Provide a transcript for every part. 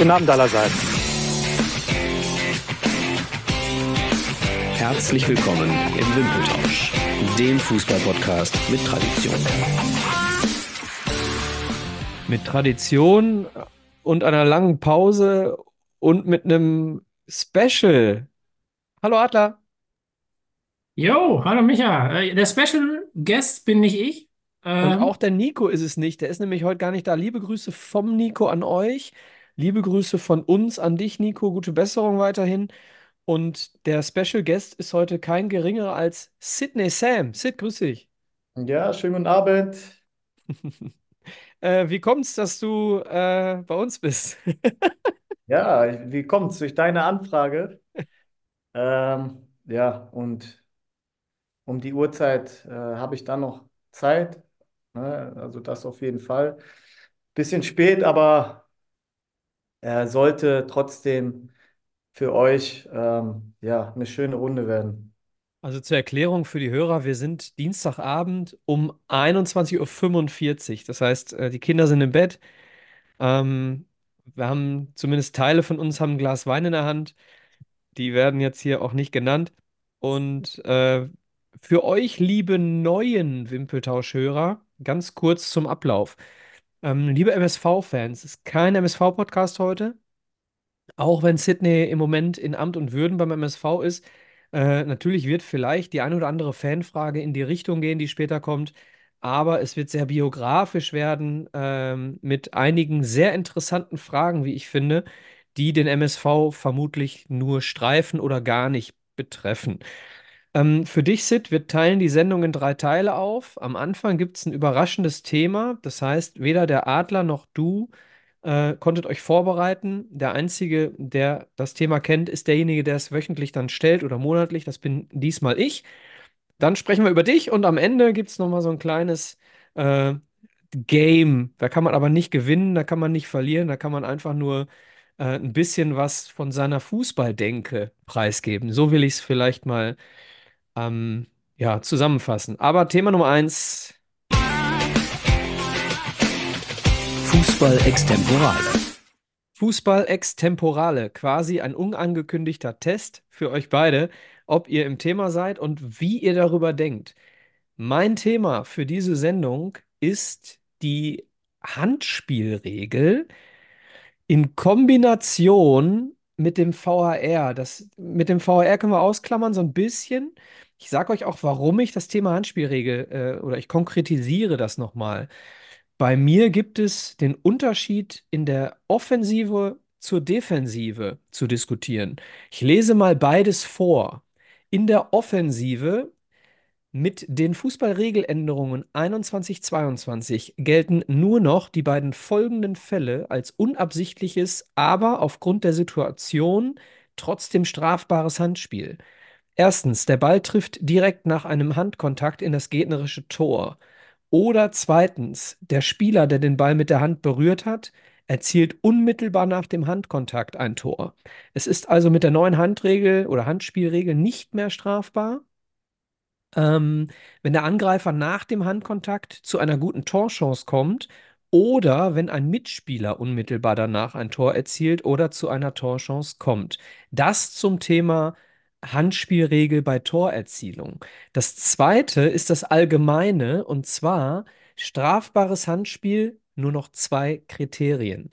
Guten Abend allerseits. Herzlich willkommen im Wimpeltausch, dem Fußballpodcast mit Tradition. Mit Tradition und einer langen Pause und mit einem Special. Hallo Adler. Jo, hallo Micha. Äh, Der Special Guest bin nicht ich. Und Ähm, auch der Nico ist es nicht. Der ist nämlich heute gar nicht da. Liebe Grüße vom Nico an euch. Liebe Grüße von uns an dich, Nico. Gute Besserung weiterhin. Und der Special Guest ist heute kein geringerer als Sydney Sam. Sid, grüß dich. Ja, schönen guten Abend. Äh, wie kommt's, dass du äh, bei uns bist? Ja, wie kommt's? Durch deine Anfrage. Ähm, ja, und um die Uhrzeit äh, habe ich dann noch Zeit. Ne? Also das auf jeden Fall. Bisschen spät, aber er sollte trotzdem für euch ähm, ja, eine schöne Runde werden. Also zur Erklärung für die Hörer, wir sind Dienstagabend um 21.45 Uhr. Das heißt, äh, die Kinder sind im Bett. Ähm, wir haben zumindest Teile von uns haben ein Glas Wein in der Hand. Die werden jetzt hier auch nicht genannt. Und äh, für euch, liebe neuen Wimpeltauschhörer, ganz kurz zum Ablauf. Ähm, liebe MSV-Fans, es ist kein MSV-Podcast heute. Auch wenn Sydney im Moment in Amt und Würden beim MSV ist, äh, natürlich wird vielleicht die eine oder andere Fanfrage in die Richtung gehen, die später kommt, aber es wird sehr biografisch werden, ähm, mit einigen sehr interessanten Fragen, wie ich finde, die den MSV vermutlich nur streifen oder gar nicht betreffen. Ähm, für dich, Sid, wir teilen die Sendung in drei Teile auf. Am Anfang gibt es ein überraschendes Thema. Das heißt, weder der Adler noch du äh, konntet euch vorbereiten. Der Einzige, der das Thema kennt, ist derjenige, der es wöchentlich dann stellt oder monatlich. Das bin diesmal ich. Dann sprechen wir über dich und am Ende gibt es nochmal so ein kleines äh, Game. Da kann man aber nicht gewinnen, da kann man nicht verlieren, da kann man einfach nur äh, ein bisschen was von seiner Fußballdenke preisgeben. So will ich es vielleicht mal ähm, ja, zusammenfassen. Aber Thema Nummer eins. Fußball extemporale. Fußball extemporale, quasi ein unangekündigter Test für euch beide, ob ihr im Thema seid und wie ihr darüber denkt. Mein Thema für diese Sendung ist die Handspielregel in Kombination mit dem VAR. Das, mit dem VAR können wir ausklammern so ein bisschen. Ich sage euch auch, warum ich das Thema Handspielregel äh, oder ich konkretisiere das nochmal. Bei mir gibt es den Unterschied in der Offensive zur Defensive zu diskutieren. Ich lese mal beides vor. In der Offensive mit den Fußballregeländerungen 21-22 gelten nur noch die beiden folgenden Fälle als unabsichtliches, aber aufgrund der Situation trotzdem strafbares Handspiel. Erstens, der Ball trifft direkt nach einem Handkontakt in das gegnerische Tor. Oder zweitens, der Spieler, der den Ball mit der Hand berührt hat, erzielt unmittelbar nach dem Handkontakt ein Tor. Es ist also mit der neuen Handregel oder Handspielregel nicht mehr strafbar, ähm, wenn der Angreifer nach dem Handkontakt zu einer guten Torchance kommt oder wenn ein Mitspieler unmittelbar danach ein Tor erzielt oder zu einer Torchance kommt. Das zum Thema Handspielregel bei Torerzielung. Das zweite ist das Allgemeine und zwar strafbares Handspiel nur noch zwei Kriterien.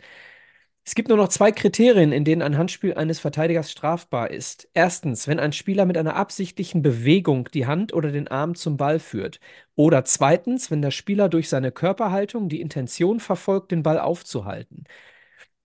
Es gibt nur noch zwei Kriterien, in denen ein Handspiel eines Verteidigers strafbar ist. Erstens, wenn ein Spieler mit einer absichtlichen Bewegung die Hand oder den Arm zum Ball führt. Oder zweitens, wenn der Spieler durch seine Körperhaltung die Intention verfolgt, den Ball aufzuhalten.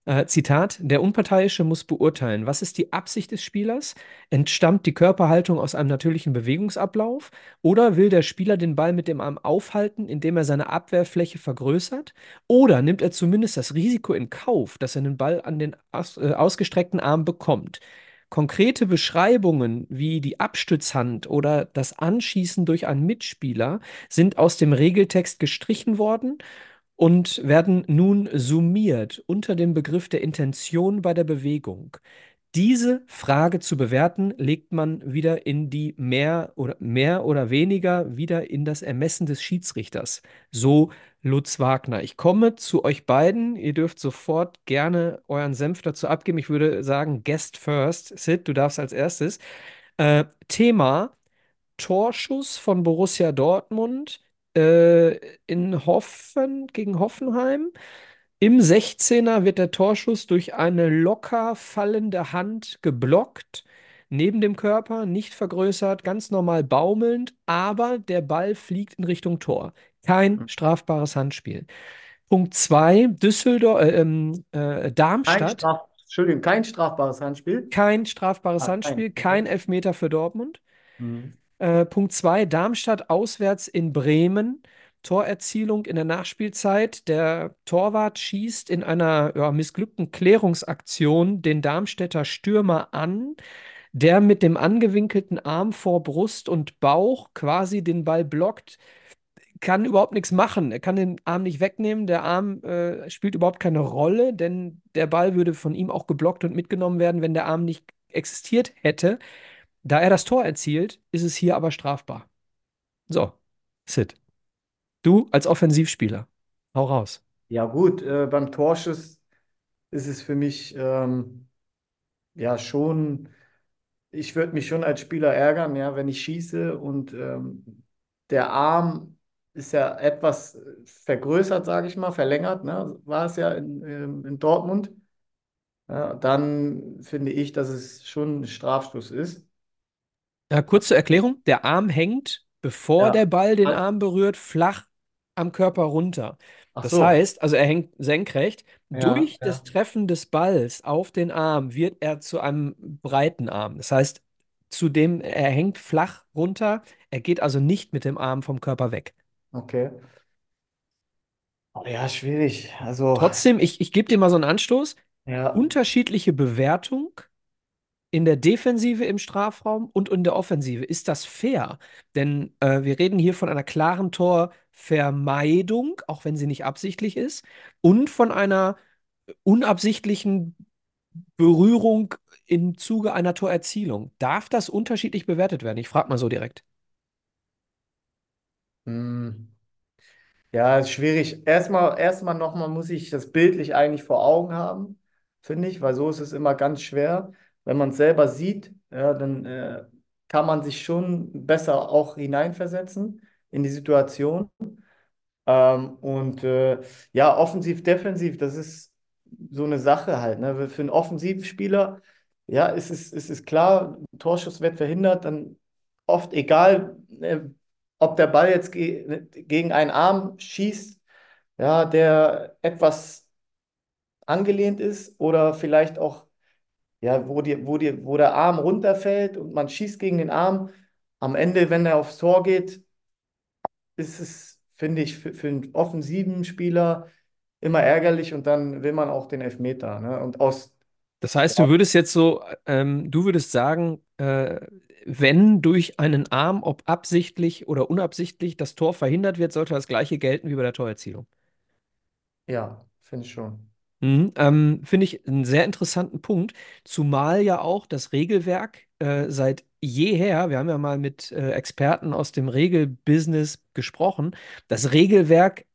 Äh, Zitat, der Unparteiische muss beurteilen, was ist die Absicht des Spielers? Entstammt die Körperhaltung aus einem natürlichen Bewegungsablauf? Oder will der Spieler den Ball mit dem Arm aufhalten, indem er seine Abwehrfläche vergrößert? Oder nimmt er zumindest das Risiko in Kauf, dass er den Ball an den aus, äh, ausgestreckten Arm bekommt? Konkrete Beschreibungen wie die Abstützhand oder das Anschießen durch einen Mitspieler sind aus dem Regeltext gestrichen worden und werden nun summiert unter dem Begriff der Intention bei der Bewegung. Diese Frage zu bewerten, legt man wieder in die mehr oder mehr oder weniger wieder in das Ermessen des Schiedsrichters. So Lutz Wagner. Ich komme zu euch beiden. Ihr dürft sofort gerne euren Senf dazu abgeben. Ich würde sagen, Guest first. Sid, du darfst als erstes. Äh, Thema Torschuss von Borussia Dortmund äh, in Hoffen gegen Hoffenheim. Im 16er wird der Torschuss durch eine locker fallende Hand geblockt, neben dem Körper, nicht vergrößert, ganz normal baumelnd, aber der Ball fliegt in Richtung Tor. Kein strafbares Handspiel. Punkt 2, Düsseldorf, äh, ähm, äh, Kein Darmstadt. Straf, Entschuldigung, kein strafbares Handspiel. Kein strafbares Ah, kein, Handspiel, okay. kein Elfmeter für Dortmund. Mhm. Äh, Punkt 2, Darmstadt auswärts in Bremen. Torerzielung in der Nachspielzeit. Der Torwart schießt in einer ja, missglückten Klärungsaktion den Darmstädter Stürmer an, der mit dem angewinkelten Arm vor Brust und Bauch quasi den Ball blockt. Kann überhaupt nichts machen. Er kann den Arm nicht wegnehmen. Der Arm äh, spielt überhaupt keine Rolle, denn der Ball würde von ihm auch geblockt und mitgenommen werden, wenn der Arm nicht existiert hätte. Da er das Tor erzielt, ist es hier aber strafbar. So, Sid. Du als Offensivspieler. Hau raus. Ja gut, äh, beim Torschuss ist es für mich ähm, ja schon, ich würde mich schon als Spieler ärgern, ja, wenn ich schieße und ähm, der Arm ist ja etwas vergrößert, sage ich mal, verlängert, ne, war es ja in, ähm, in Dortmund. Ja, dann finde ich, dass es schon ein Strafstoß ist. Ja, kurz zur Erklärung. Der Arm hängt, bevor der Ja. Ball den Arm berührt, flach am Körper runter. Ach Das so. heißt, also er hängt senkrecht. Ja, Durch ja. das Treffen des Balls auf den Arm wird er zu einem breiten Arm. Das heißt, zudem er hängt flach runter. Er geht also nicht mit dem Arm vom Körper weg. Okay. Oh, ja, schwierig. Also, Trotzdem, ich, ich gebe dir mal so einen Anstoß. ja. Unterschiedliche Bewertung in der Defensive im Strafraum und in der Offensive. Ist das fair? Denn äh, wir reden hier von einer klaren Torvermeidung, auch wenn sie nicht absichtlich ist, und von einer unabsichtlichen Berührung im Zuge einer Torerzielung. Darf das unterschiedlich bewertet werden? Ich frage mal so direkt. Hm. Ja, ist schwierig. Erstmal, erstmal nochmal muss ich das bildlich eigentlich vor Augen haben, finde ich, weil so ist es immer ganz schwer. Wenn man es selber sieht, ja, dann äh, kann man sich schon besser auch hineinversetzen in die Situation. Ähm, und äh, ja, offensiv, defensiv, das ist so eine Sache halt. Ne? Für einen Offensivspieler, ja, ist es, ist klar, Torschuss wird verhindert, dann oft egal, äh, ob der Ball jetzt ge gegen einen Arm schießt, ja, der etwas angelehnt ist oder vielleicht auch, ja, wo die, wo die, wo der Arm runterfällt und man schießt gegen den Arm. Am Ende, wenn er aufs Tor geht, ist es, finde ich, für, für einen offensiven Spieler immer ärgerlich und dann will man auch den Elfmeter. Ne? Und aus, Das heißt, du würdest jetzt so, ähm, du würdest sagen, äh, wenn durch einen Arm, ob absichtlich oder unabsichtlich, das Tor verhindert wird, sollte das Gleiche gelten wie bei der Torerzielung. ja, finde ich schon. Mhm, ähm, finde ich einen sehr interessanten Punkt, zumal ja auch das Regelwerk äh, seit jeher, wir haben ja mal mit äh, Experten aus dem Regelbusiness gesprochen, das Regelwerk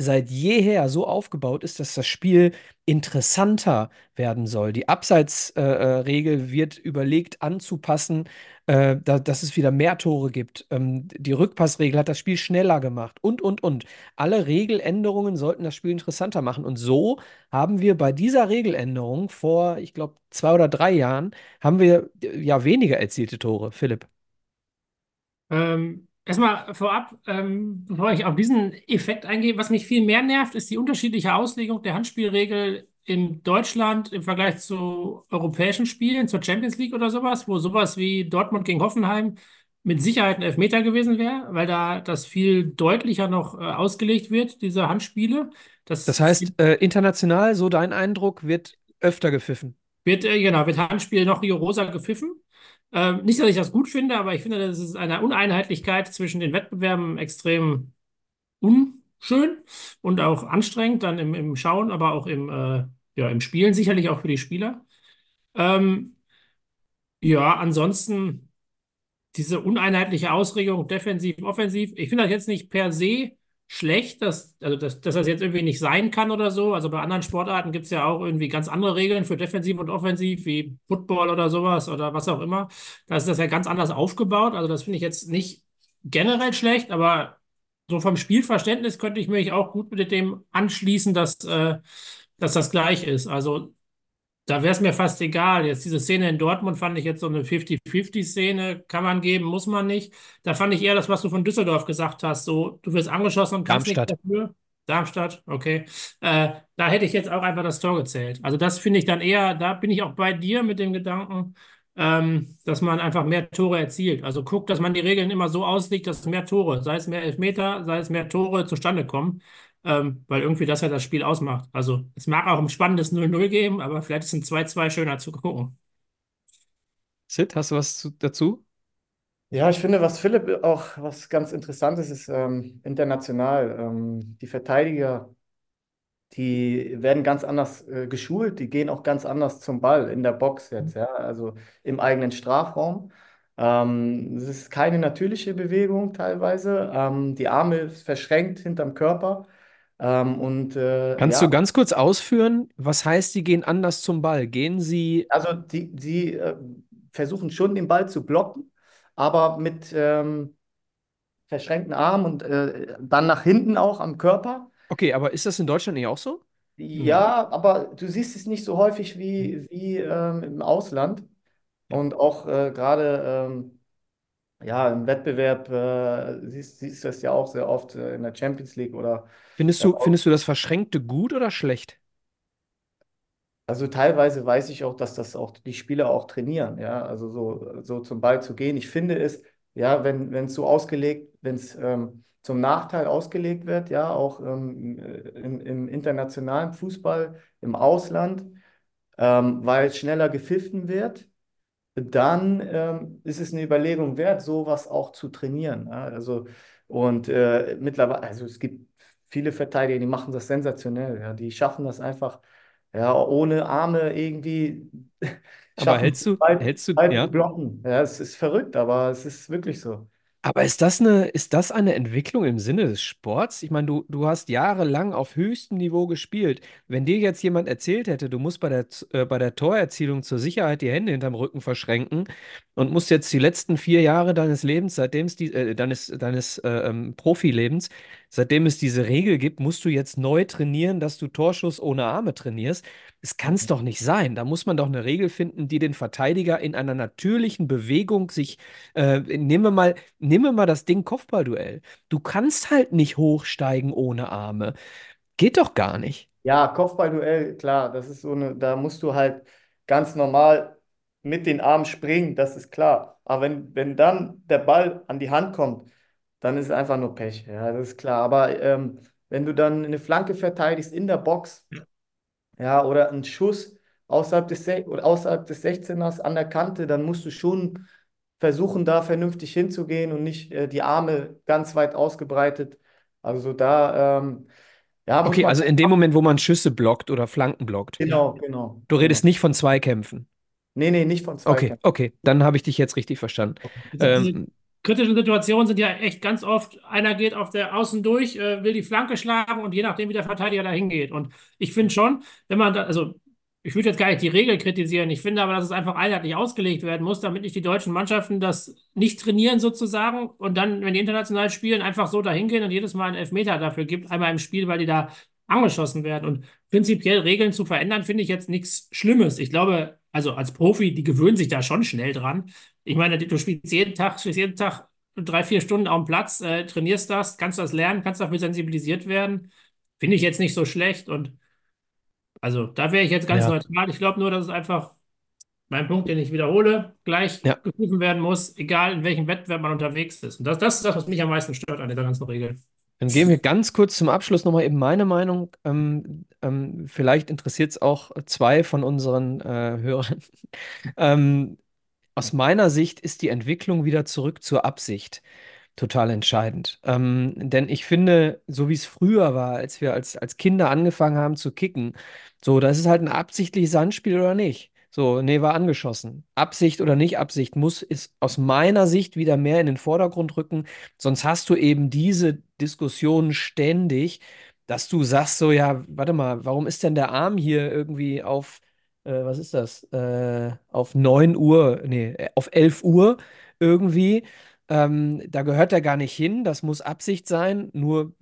seit jeher so aufgebaut ist, dass das Spiel interessanter werden soll. Die Abseitsregel äh, wird überlegt anzupassen, äh, da, dass es wieder mehr Tore gibt. Ähm, die Rückpassregel hat das Spiel schneller gemacht und, und, und. Alle Regeländerungen sollten das Spiel interessanter machen. Und so haben wir bei dieser Regeländerung vor, ich glaube, zwei oder drei Jahren, haben wir äh, ja weniger erzielte Tore, Philipp. Ähm, erstmal vorab, ähm, bevor ich auf diesen Effekt eingehe, was mich viel mehr nervt, ist die unterschiedliche Auslegung der Handspielregel in Deutschland im Vergleich zu europäischen Spielen, zur Champions League oder sowas, wo sowas wie Dortmund gegen Hoffenheim mit Sicherheit ein Elfmeter gewesen wäre, weil da das viel deutlicher noch äh, ausgelegt wird, diese Handspiele. Das, Das heißt, äh, international, so dein Eindruck, wird öfter gepfiffen. wird, äh, genau, wird Handspiel noch rigoroser gepfiffen. Ähm, nicht, dass ich das gut finde, aber ich finde, das ist eine Uneinheitlichkeit zwischen den Wettbewerben extrem unschön und auch anstrengend dann im, im Schauen, aber auch im, äh, ja, im Spielen sicherlich auch für die Spieler. Ähm, Ja, ansonsten. diese uneinheitliche Ausrichtung, defensiv, offensiv, ich finde das jetzt nicht per se schlecht, dass, also dass, dass das jetzt irgendwie nicht sein kann oder so. Also bei anderen Sportarten gibt es ja auch irgendwie ganz andere Regeln für defensiv und offensiv, wie Football oder sowas oder was auch immer. Da ist das ja ganz anders aufgebaut. Also das finde ich jetzt nicht generell schlecht, aber so vom Spielverständnis könnte ich mich auch gut mit dem anschließen, dass, äh, dass das gleich ist. Also da wäre es mir fast egal. Jetzt diese Szene in Dortmund fand ich jetzt so eine 50-50-Szene. Kann man geben, muss man nicht. Da fand ich eher das, was du von Düsseldorf gesagt hast. So, du wirst angeschossen und kannst nichts Darmstadt. dafür. Darmstadt, okay. Äh, da hätte ich jetzt auch einfach das Tor gezählt. Also das finde ich dann eher, da bin ich auch bei dir mit dem Gedanken, ähm, dass man einfach mehr Tore erzielt. Also guckt, dass man die Regeln immer so auslegt, dass mehr Tore, sei es mehr Elfmeter, sei es mehr Tore zustande kommen ähm, weil irgendwie das ja das Spiel ausmacht. Also es mag auch ein spannendes 0-0 geben, aber vielleicht ist ein 2-2 schöner zu gucken. Sid, hast du was zu, dazu? Ja, ich finde, was Philipp auch was ganz Interessantes ist, ähm, international. Ähm, die Verteidiger, die werden ganz anders äh, geschult, die gehen auch ganz anders zum Ball in der Box jetzt, ja, also im eigenen Strafraum. Ähm, es ist keine natürliche Bewegung teilweise. Ähm, die Arme ist verschränkt hinterm Körper. Ähm, und äh, Kannst ja, du ganz kurz ausführen, was heißt, die gehen anders zum Ball? Gehen sie, also die, die äh, versuchen schon den Ball zu blocken, aber mit ähm, verschränkten Armen und äh, dann nach hinten auch am Körper. okay, aber ist das in Deutschland nicht auch so? Mhm. Ja, aber du siehst es nicht so häufig wie, wie ähm, im Ausland. Und auch äh, gerade ähm, ja, im Wettbewerb äh, siehst, siehst du es ja auch sehr oft äh, in der Champions League oder Findest du, findest du das Verschränkte gut oder schlecht? Also teilweise weiß ich auch, dass das auch die Spieler auch trainieren, ja, also so, so zum Ball zu gehen. Ich finde es, ja, wenn es so ausgelegt, wenn es ähm, zum Nachteil ausgelegt wird, ja, auch ähm, äh, im, im internationalen Fußball, im Ausland, ähm, weil es schneller gepfiffen wird, dann ähm, ist es eine Überlegung wert, sowas auch zu trainieren. Ja? Also, und äh, mittlerweile, also es gibt viele Verteidiger, die machen das sensationell. Ja? Die schaffen das einfach, ja, ohne Arme irgendwie, Aber hältst du, weit, hältst du, ja? blocken. Ja, es ist verrückt, aber es ist wirklich so. Aber ist das eine, ist das eine Entwicklung im Sinne des Sports? Ich meine, du, du hast jahrelang auf höchstem Niveau gespielt. Wenn dir jetzt jemand erzählt hätte, du musst bei der, äh, bei der Torerzielung zur Sicherheit die Hände hinterm Rücken verschränken und musst jetzt die letzten vier Jahre deines Lebens, seitdem es die, äh, deines, deines äh, ähm, Profilebens, seitdem es diese Regel gibt, musst du jetzt neu trainieren, dass du Torschuss ohne Arme trainierst. Es kann es doch nicht sein. Da muss man doch eine Regel finden, die den Verteidiger in einer natürlichen Bewegung sich, äh, nehmen wir mal Nimm mir mal das Ding Kopfballduell. Du kannst halt nicht hochsteigen ohne Arme. Geht doch gar nicht. Ja, Kopfballduell, klar, das ist so eine, da musst du halt ganz normal mit den Armen springen, das ist klar. Aber wenn, wenn dann der Ball an die Hand kommt, dann ist es einfach nur Pech. Ja, das ist klar. Aber ähm, wenn du dann eine Flanke verteidigst in der Box, ja, oder einen Schuss außerhalb des, Se oder außerhalb des 16ers an der Kante, dann musst du schon versuchen, da vernünftig hinzugehen und nicht äh, die Arme ganz weit ausgebreitet. Also da, ähm, ja, Okay, also in dem Moment, wo man Schüsse blockt oder Flanken blockt. Genau, genau, Du genau. redest nicht von Zweikämpfen. Nee, nee, nicht von Okay, Zweikämpfen. okay, dann habe ich dich jetzt richtig verstanden. Diese Ähm, kritischen Situationen sind ja echt ganz oft, einer geht auf der Außen durch, äh, will die Flanke schlagen und je nachdem, wie der Verteidiger da hingeht. Und ich finde schon, wenn man da, also ich würde jetzt gar nicht die Regel kritisieren, ich finde aber, dass es einfach einheitlich ausgelegt werden muss, damit nicht die deutschen Mannschaften das nicht trainieren sozusagen und dann, wenn die international spielen, einfach so da hingehen und jedes Mal einen Elfmeter dafür gibt, einmal im Spiel, weil die da angeschossen werden. Und prinzipiell Regeln zu verändern, finde ich jetzt nichts Schlimmes. Ich glaube, also als Profi, die gewöhnen sich da schon schnell dran. Ich meine, du spielst jeden Tag, spielst jeden Tag drei, vier Stunden auf dem Platz, äh, trainierst das, kannst das lernen, kannst dafür sensibilisiert werden. Finde ich jetzt nicht so schlecht. Und also da wäre ich jetzt ganz ja, neutral. Ich glaube nur, dass es einfach mein Punkt, den ich wiederhole, gleich ja. gerufen werden muss, egal in welchem Wettbewerb man unterwegs ist. Und das, das ist das, was mich am meisten stört an dieser ganzen Regel. Dann geben wir ganz kurz zum Abschluss nochmal eben meine Meinung. Ähm, ähm, vielleicht interessiert es auch zwei von unseren äh, Hörern. Ähm, aus meiner Sicht ist die Entwicklung wieder zurück zur Absicht total entscheidend. Ähm, denn ich finde, so wie es früher war, als wir als, als Kinder angefangen haben zu kicken, so, das ist halt ein absichtliches Handspiel oder nicht. So, nee, war angeschossen. Absicht oder nicht Absicht muss ist aus meiner Sicht wieder mehr in den Vordergrund rücken. Sonst hast du eben diese Diskussionen ständig, dass du sagst so, ja, warte mal, warum ist denn der Arm hier irgendwie auf, äh, was ist das? Äh, auf 9 Uhr, nee, äh, auf 11 Uhr irgendwie. Ähm, da gehört er gar nicht hin. Das muss Absicht sein. Nur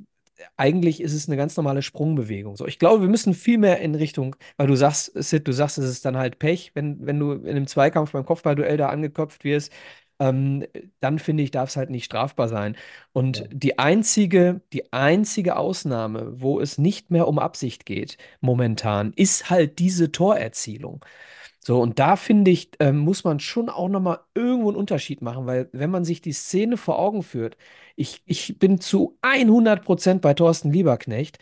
eigentlich ist es eine ganz normale Sprungbewegung. So, ich glaube, wir müssen viel mehr in Richtung, weil du sagst, Sid, du sagst, es ist dann halt Pech, wenn, wenn du in einem Zweikampf beim Kopfballduell da angeköpft wirst. Ähm, dann finde ich, darf es halt nicht strafbar sein. Und Ja. die einzige, die einzige Ausnahme, wo es nicht mehr um Absicht geht, momentan, ist halt diese Torerzielung. So, und da finde ich, ähm, muss man schon auch nochmal irgendwo einen Unterschied machen, weil wenn man sich die Szene vor Augen führt, ich, ich bin zu 100% bei Thorsten Lieberknecht,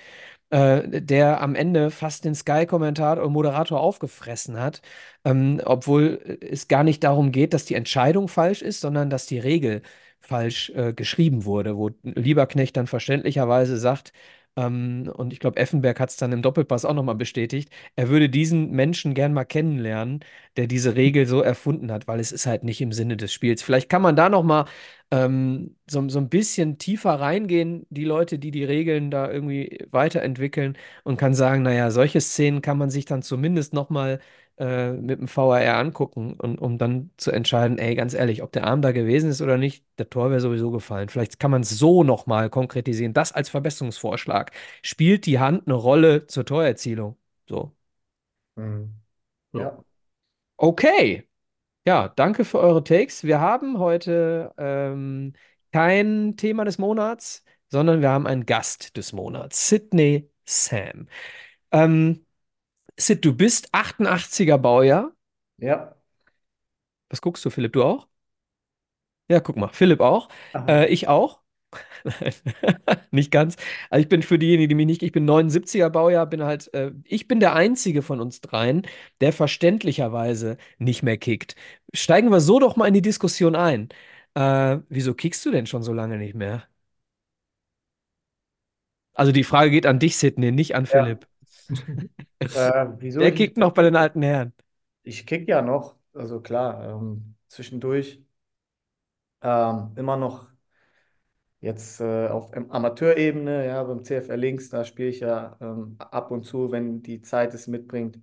äh, der am Ende fast den Sky-Kommentator und Moderator aufgefressen hat, ähm, obwohl es gar nicht darum geht, dass die Entscheidung falsch ist, sondern dass die Regel falsch äh, geschrieben wurde, wo Lieberknecht dann verständlicherweise sagt, ähm, und ich glaube, Effenberg hat es dann im Doppelpass auch nochmal bestätigt, er würde diesen Menschen gern mal kennenlernen, der diese Regel so erfunden hat, weil es ist halt nicht im Sinne des Spiels. Vielleicht kann man da nochmal ähm, so, so ein bisschen tiefer reingehen, die Leute, die die Regeln da irgendwie weiterentwickeln und kann sagen, naja, solche Szenen kann man sich dann zumindest nochmal äh, mit dem VAR angucken und um dann zu entscheiden, ey, ganz ehrlich, ob der Arm da gewesen ist oder nicht, der Tor wäre sowieso gefallen. Vielleicht kann man es so nochmal konkretisieren. Das als Verbesserungsvorschlag. Spielt die Hand eine Rolle zur Torerzielung? So. Mhm. So. Ja. Okay. Ja, danke für eure Takes. Wir haben heute ähm, kein Thema des Monats, sondern wir haben einen Gast des Monats, Sydney Sam. Ähm, Sid, du bist 88er Baujahr. Ja. Was guckst du, Philipp? Du auch? Ja, guck mal, Philipp auch. Äh, ich auch. Nicht ganz. Also ich bin für diejenigen, die mich nicht, ich bin 79er Baujahr, bin halt, äh, ich bin der einzige von uns dreien, der verständlicherweise nicht mehr kickt. Steigen wir so doch mal in die Diskussion ein. Äh, wieso kickst du denn schon so lange nicht mehr? Also die Frage geht an dich, Sidney, nicht an Ja. Philipp. Äh, wieso Der kickt noch bei den alten Herren. Ich kick ja noch, also klar, ähm, zwischendurch ähm, immer noch jetzt äh, auf Am- Amateurebene, ja, beim CFR Links, da spiele ich ja ähm, ab und zu, wenn die Zeit es mitbringt,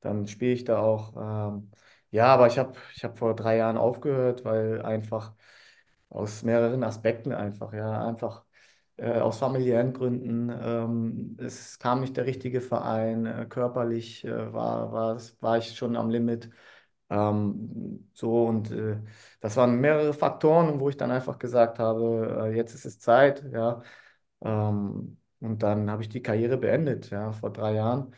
dann spiele ich da auch. Ähm, ja, aber ich habe ich hab vor drei Jahren aufgehört, weil einfach aus mehreren Aspekten einfach, ja, einfach äh, aus familiären Gründen. Ähm, es kam nicht der richtige Verein, äh, körperlich äh, war, war, war ich schon am Limit. Ähm, so und äh, das waren mehrere Faktoren, wo ich dann einfach gesagt habe, äh, jetzt ist es Zeit, ja. Ähm, und dann habe ich die Karriere beendet, ja, vor drei Jahren.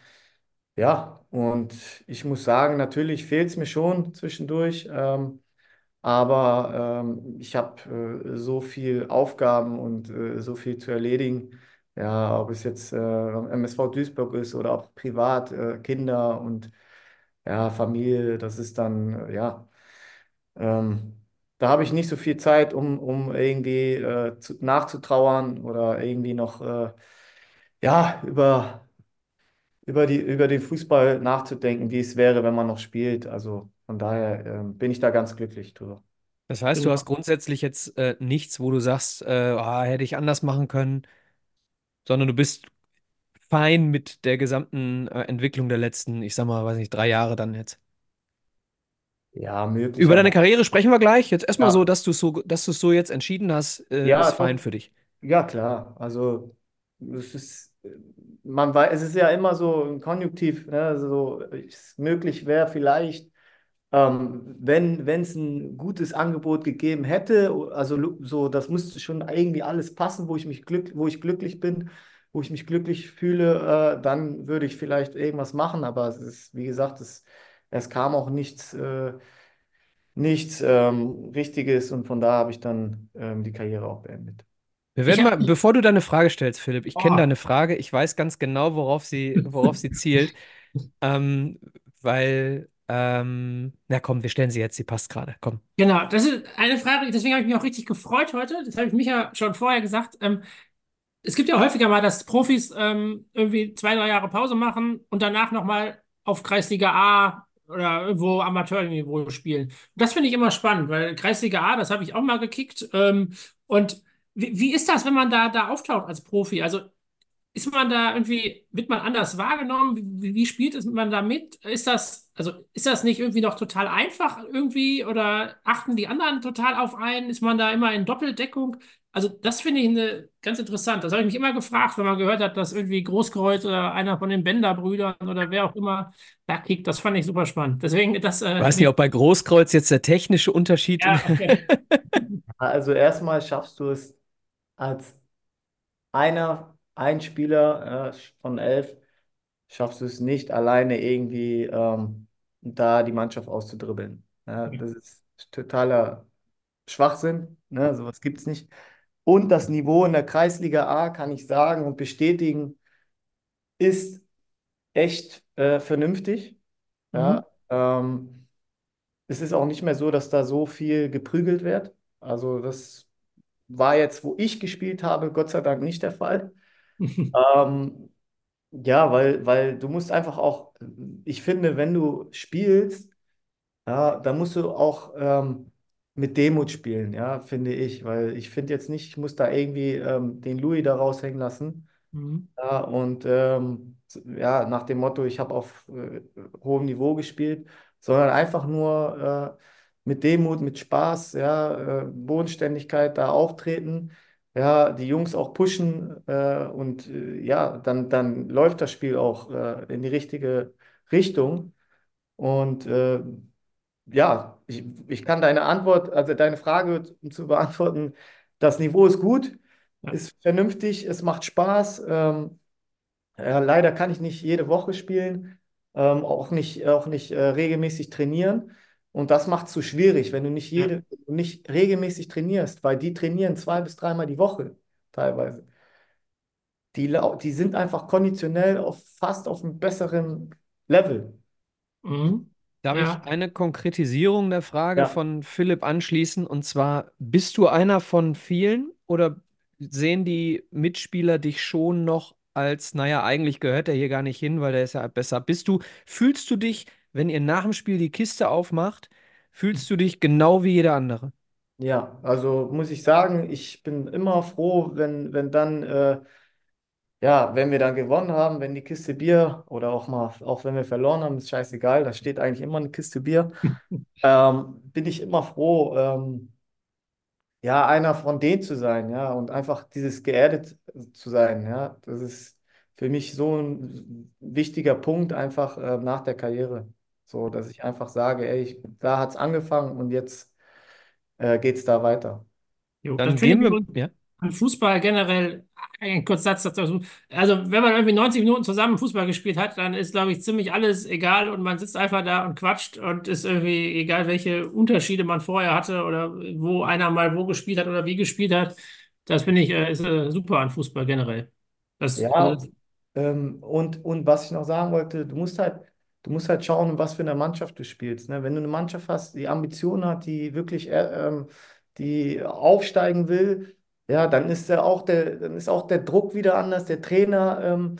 Ja, und ich muss sagen, natürlich fehlt es mir schon zwischendurch. Ähm, aber ähm, ich habe äh, so viel Aufgaben und äh, so viel zu erledigen. Ja, ob es jetzt äh, MSV Duisburg ist oder auch privat, äh, Kinder und ja, Familie, das ist dann, äh, ja, ähm, da habe ich nicht so viel Zeit, um, um irgendwie äh, zu, nachzutrauern oder irgendwie noch, äh, ja, über, über die, über den Fußball nachzudenken, wie es wäre, wenn man noch spielt. Also von daher ähm, bin ich da ganz glücklich drüber. Das heißt, du hast Genau. grundsätzlich jetzt äh, nichts, wo du sagst, äh, ah, hätte ich anders machen können, sondern du bist fein mit der gesamten äh, Entwicklung der letzten, ich sag mal, weiß nicht, drei Jahre dann jetzt. Ja, Über deine. Karriere sprechen wir gleich. Jetzt erstmal so, Ja, dass du so, dass du es so jetzt entschieden hast, äh, ja, ist fein doch. für dich. Ja, klar. Also es ist, man weiß, es ist ja immer so ein Konjunktiv, ne? So, es möglich wäre vielleicht, ähm, wenn wenn es ein gutes Angebot gegeben hätte, also so, das müsste schon irgendwie alles passen, wo ich mich glück, wo ich glücklich bin, wo ich mich glücklich fühle, äh, dann würde ich vielleicht irgendwas machen. Aber es ist, wie gesagt, es, es kam auch nichts, äh, nichts ähm, Richtiges und von da habe ich dann ähm, die Karriere auch beendet. Wir werden mal, bevor du deine Frage stellst, Philipp, ich kenne Oh. deine Frage, ich weiß ganz genau, worauf sie, worauf sie zielt, ähm, weil, ähm, na komm, wir stellen sie jetzt, sie passt gerade, komm. Genau, das ist eine Frage, deswegen habe ich mich auch richtig gefreut heute. Das habe ich Micha schon vorher gesagt. Ähm, es gibt ja häufiger mal, dass Profis ähm, irgendwie zwei, drei Jahre Pause machen und danach nochmal auf Kreisliga A oder irgendwo Amateurniveau spielen. Das finde ich immer spannend, weil Kreisliga A, das habe ich auch mal gekickt. Ähm, und wie, wie ist das, wenn man da, da auftaucht als Profi? Also ist man da irgendwie, wird man anders wahrgenommen? Wie, wie spielt es man da mit? Ist das, also ist das nicht irgendwie noch total einfach irgendwie oder achten die anderen total auf einen? Ist man da immer in Doppeldeckung? Also das finde ich eine, ganz interessant. Das habe ich mich immer gefragt, wenn man gehört hat, dass irgendwie Großkreuz oder einer von den Bender-Brüdern oder wer auch immer da kickt. Das fand ich super spannend. Deswegen das. Äh, Ich weiß nicht, ob bei Großkreuz jetzt der technische Unterschied. ja, okay. Also erstmal schaffst du es als einer, ein Spieler äh, von elf, schaffst du es nicht alleine irgendwie ähm, da die Mannschaft auszudribbeln. Ja, das ist totaler Schwachsinn. Ne? Sowas gibt es nicht. Und das Niveau in der Kreisliga A, kann ich sagen und bestätigen, ist echt äh, vernünftig. Ja, ähm, es ist auch nicht mehr so, dass da so viel geprügelt wird. Also das war jetzt, wo ich gespielt habe, Gott sei Dank nicht der Fall. Ähm, ja, weil, weil du musst einfach auch, ich finde, wenn du spielst, ja, dann musst du auch ähm, mit Demut spielen, ja, finde ich. Weil ich finde jetzt nicht, ich muss da irgendwie ähm, den Louis da raushängen lassen. Mhm. Ja, und ähm, ja, nach dem Motto, ich habe auf äh, hohem Niveau gespielt, sondern einfach nur äh, mit Demut, mit Spaß, ja, äh, Bodenständigkeit da auftreten, ja, die Jungs auch pushen äh, und äh, ja, dann, dann läuft das Spiel auch äh, in die richtige Richtung. Und äh, ja, ich, ich kann deine Antwort, also deine Frage zu beantworten, das Niveau ist gut, Ja. ist vernünftig, es macht Spaß. Ähm, ja, leider kann ich nicht jede Woche spielen, ähm, auch nicht, auch nicht äh, regelmäßig trainieren. Und das macht es so schwierig, wenn du nicht Ja. jede, wenn du nicht regelmäßig trainierst, weil die trainieren zwei bis dreimal die Woche teilweise. Die, lau- die sind einfach konditionell auf fast auf einem besseren Level. Mhm. Darf Ja. ich eine Konkretisierung der Frage Ja. von Philipp anschließen? Und zwar, bist du einer von vielen oder sehen die Mitspieler dich schon noch als, naja, eigentlich gehört er hier gar nicht hin, weil der ist ja besser. Bist du, fühlst du dich, wenn ihr nach dem Spiel die Kiste aufmacht, fühlst du dich genau wie jeder andere? Ja, also muss ich sagen, ich bin immer froh, wenn, wenn dann, äh, ja, wenn wir dann gewonnen haben, wenn die Kiste Bier oder auch mal, auch wenn wir verloren haben, ist scheißegal, da steht eigentlich immer eine Kiste Bier, ähm, bin ich immer froh, ähm, ja, einer von denen zu sein, ja, und einfach dieses geerdet zu sein, ja, das ist für mich so ein wichtiger Punkt einfach äh, nach der Karriere, so, dass ich einfach sage, ey, ich, da hat es angefangen und jetzt äh, geht es da weiter. Jo, Dann gehen wir, ja. an Fußball generell, ein kurzer Satz dazu. Also, wenn man irgendwie 90 Minuten zusammen Fußball gespielt hat, dann ist, glaube ich, ziemlich alles egal und man sitzt einfach da und quatscht und ist irgendwie egal, welche Unterschiede man vorher hatte oder wo einer mal wo gespielt hat oder wie gespielt hat. Das finde ich, äh, ist äh, super an Fußball generell. Das, Ja, äh, ähm, und, und was ich noch sagen wollte, du musst halt, du musst halt schauen, was für eine Mannschaft du spielst. Ne? Wenn du eine Mannschaft hast, die Ambitionen hat, die wirklich äh, ähm, die aufsteigen will, ja, dann ist der auch der, dann ist auch der Druck wieder anders, der Trainer ähm,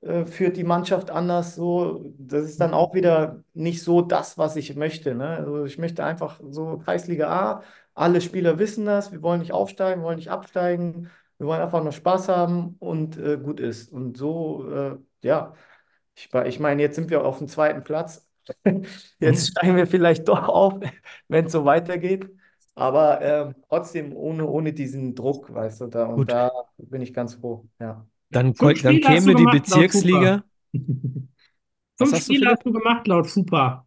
äh, führt die Mannschaft anders so. Das ist dann auch wieder nicht so das, was ich möchte. Ne? Also ich möchte einfach so Kreisliga A, alle Spieler wissen das, wir wollen nicht aufsteigen, wollen nicht absteigen, wir wollen einfach nur Spaß haben und äh, gut ist. Und so, äh, ja, ich, ich meine, jetzt sind wir auf dem zweiten Platz. Jetzt steigen wir vielleicht doch auf, wenn es so weitergeht. Aber ähm, trotzdem ohne, ohne diesen Druck, weißt du, da, und Gut. da bin ich ganz froh. Ja. Dann, dann käme die Bezirksliga. Fünf hast Spiele hast du gemacht laut FUPA.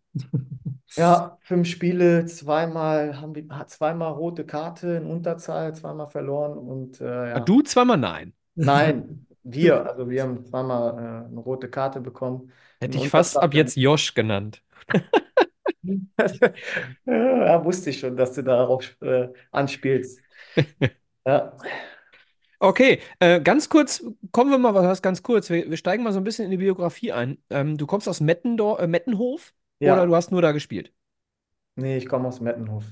Ja, fünf Spiele, zweimal haben wir zweimal rote Karte in Unterzahl, zweimal verloren und äh, Ah, ja. du zweimal nein. Nein, wir, also wir haben zweimal äh, eine rote Karte bekommen. Hätte ich fast ab jetzt Josh genannt. Ja, wusste ich schon, dass du darauf äh, anspielst. Ja. Okay, äh, ganz kurz, kommen wir mal was ganz kurz. Wir, wir steigen mal so ein bisschen in die Biografie ein. Ähm, du kommst aus Mettendor äh, Mettenhof Ja. oder du hast nur da gespielt? Nee, ich komme aus Mettenhof.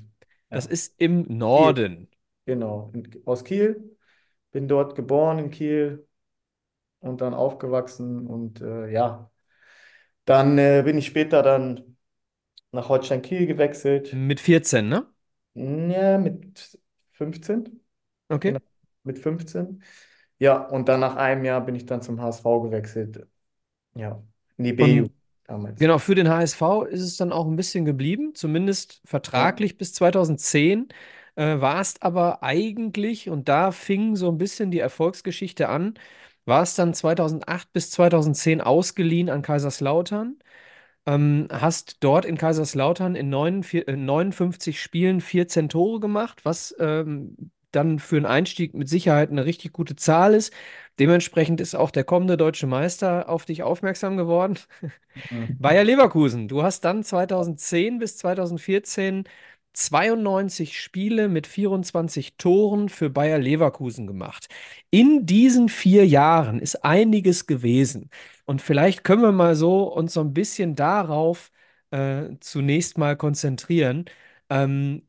Das Ja. ist im Norden. Genau, in, aus Kiel. Bin dort geboren in Kiel und dann aufgewachsen und äh, ja, dann äh, bin ich später dann nach Holstein Kiel gewechselt. Mit 14, ne? Ja, mit 15. Genau, Okay. mit 15. Ja, und dann nach einem Jahr bin ich dann zum HSV gewechselt. Ja, in die Und B-Jugend damals. genau, für den HSV ist es dann auch ein bisschen geblieben, zumindest Ja. vertraglich bis 2010. Äh, warst aber eigentlich, und da fing so ein bisschen die Erfolgsgeschichte an, warst dann 2008 bis 2010 ausgeliehen an Kaiserslautern. Ähm, hast dort in Kaiserslautern in 49, äh, 59 Spielen 14 Tore gemacht, was ähm, dann für einen Einstieg mit Sicherheit eine richtig gute Zahl ist. Dementsprechend ist auch der kommende deutsche Meister auf dich aufmerksam geworden. Mhm. Bayer Leverkusen, du hast dann 2010 bis 2014 92 Spiele mit 24 Toren für Bayer Leverkusen gemacht. In diesen vier Jahren ist einiges gewesen. Und vielleicht können wir mal so uns so ein bisschen darauf äh, zunächst mal konzentrieren. Ähm,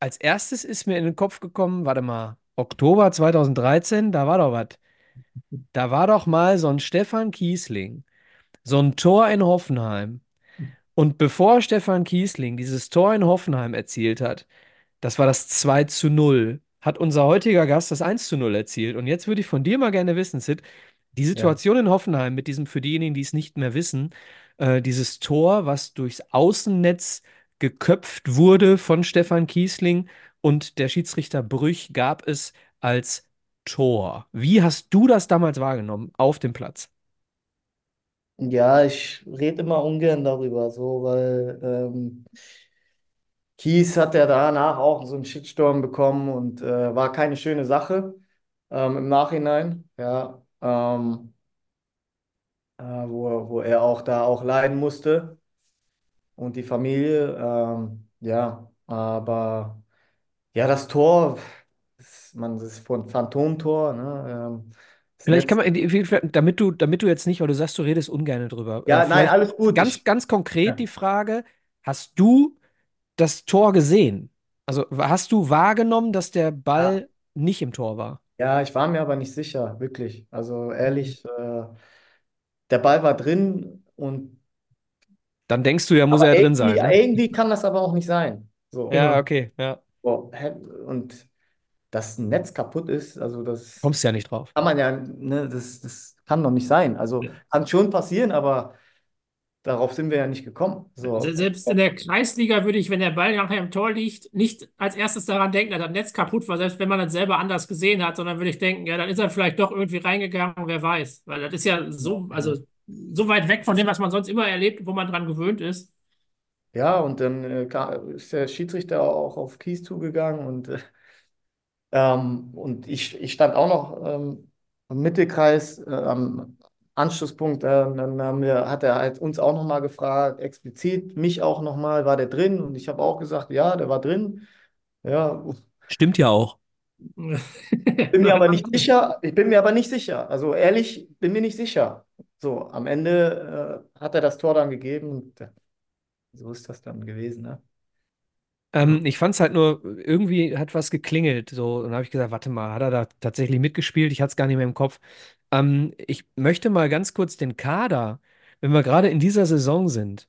als erstes ist mir in den Kopf gekommen, warte mal, Oktober 2013, da war doch was. Da war doch mal so ein Stefan Kiesling, so ein Tor in Hoffenheim. Und bevor Stefan Kiesling dieses Tor in Hoffenheim erzielt hat, das war das 2 zu null, hat unser heutiger Gast das 1 zu null erzielt. Und jetzt würde ich von dir mal gerne wissen, Sid, die Ja. Situation in Hoffenheim mit diesem, für diejenigen, die es nicht mehr wissen, äh, dieses Tor, was durchs Außennetz geköpft wurde von Stefan Kiesling und der Schiedsrichter Brüch gab es als Tor. Wie hast du das damals wahrgenommen auf dem Platz? Ja, ich rede immer ungern darüber, so, weil ähm, Kies hat ja danach auch so einen Shitstorm bekommen und äh, war keine schöne Sache ähm, im Nachhinein, ja, ähm, äh, wo, wo er auch da auch leiden musste und die Familie, ähm, ja, aber ja, das Tor, das, man, das ist von Phantomtor, ne, ähm, Vielleicht kann man, damit du, damit du jetzt nicht, weil du sagst, du redest ungern drüber, äh, ja, nein, vielleicht alles gut, ganz, ganz konkret ja, die Frage, hast du das Tor gesehen? Also hast du wahrgenommen, dass der ja, Ball nicht im Tor war? ja, ich war mir aber nicht sicher, wirklich, also ehrlich, äh, der Ball war drin und Dann denkst du ja, muss er ja drin sein, ne? irgendwie kann das aber auch nicht sein. So. Ja, okay, ja. So? Und dass ein Netz kaputt ist, also das Kommst ja nicht drauf. kann man ja, ne, das, das kann doch nicht sein. Also kann schon passieren, aber darauf sind wir ja nicht gekommen. So. Selbst in der Kreisliga würde ich, wenn der Ball nachher im Tor liegt, nicht als erstes daran denken, dass das Netz kaputt war, selbst wenn man das selber anders gesehen hat, sondern würde ich denken, ja, dann ist er vielleicht doch irgendwie reingegangen, wer weiß. Weil das ist ja so, also so weit weg von dem, was man sonst immer erlebt, wo man dran gewöhnt ist. Ja, und dann äh, ist der Schiedsrichter auch auf Kies zugegangen und, äh, ähm, und ich, ich stand auch noch ähm, im Mittelkreis äh, am Anschlusspunkt. Äh, dann haben wir, hat er halt uns auch nochmal gefragt, explizit mich auch nochmal, war der drin? Und ich habe auch gesagt, ja, der war drin. Ja, Stimmt ja auch. bin mir aber nicht sicher. Ich bin mir aber nicht sicher. Also ehrlich, bin mir nicht sicher. So, am Ende äh, hat er das Tor dann gegeben und äh, so ist das dann gewesen, ne? Ähm, ich fand es halt nur, irgendwie hat was geklingelt. So, und dann habe ich gesagt, warte mal, hat er da tatsächlich mitgespielt? Ich hatte es gar nicht mehr im Kopf. Ähm, ich möchte mal ganz kurz den Kader, wenn wir gerade in dieser Saison sind.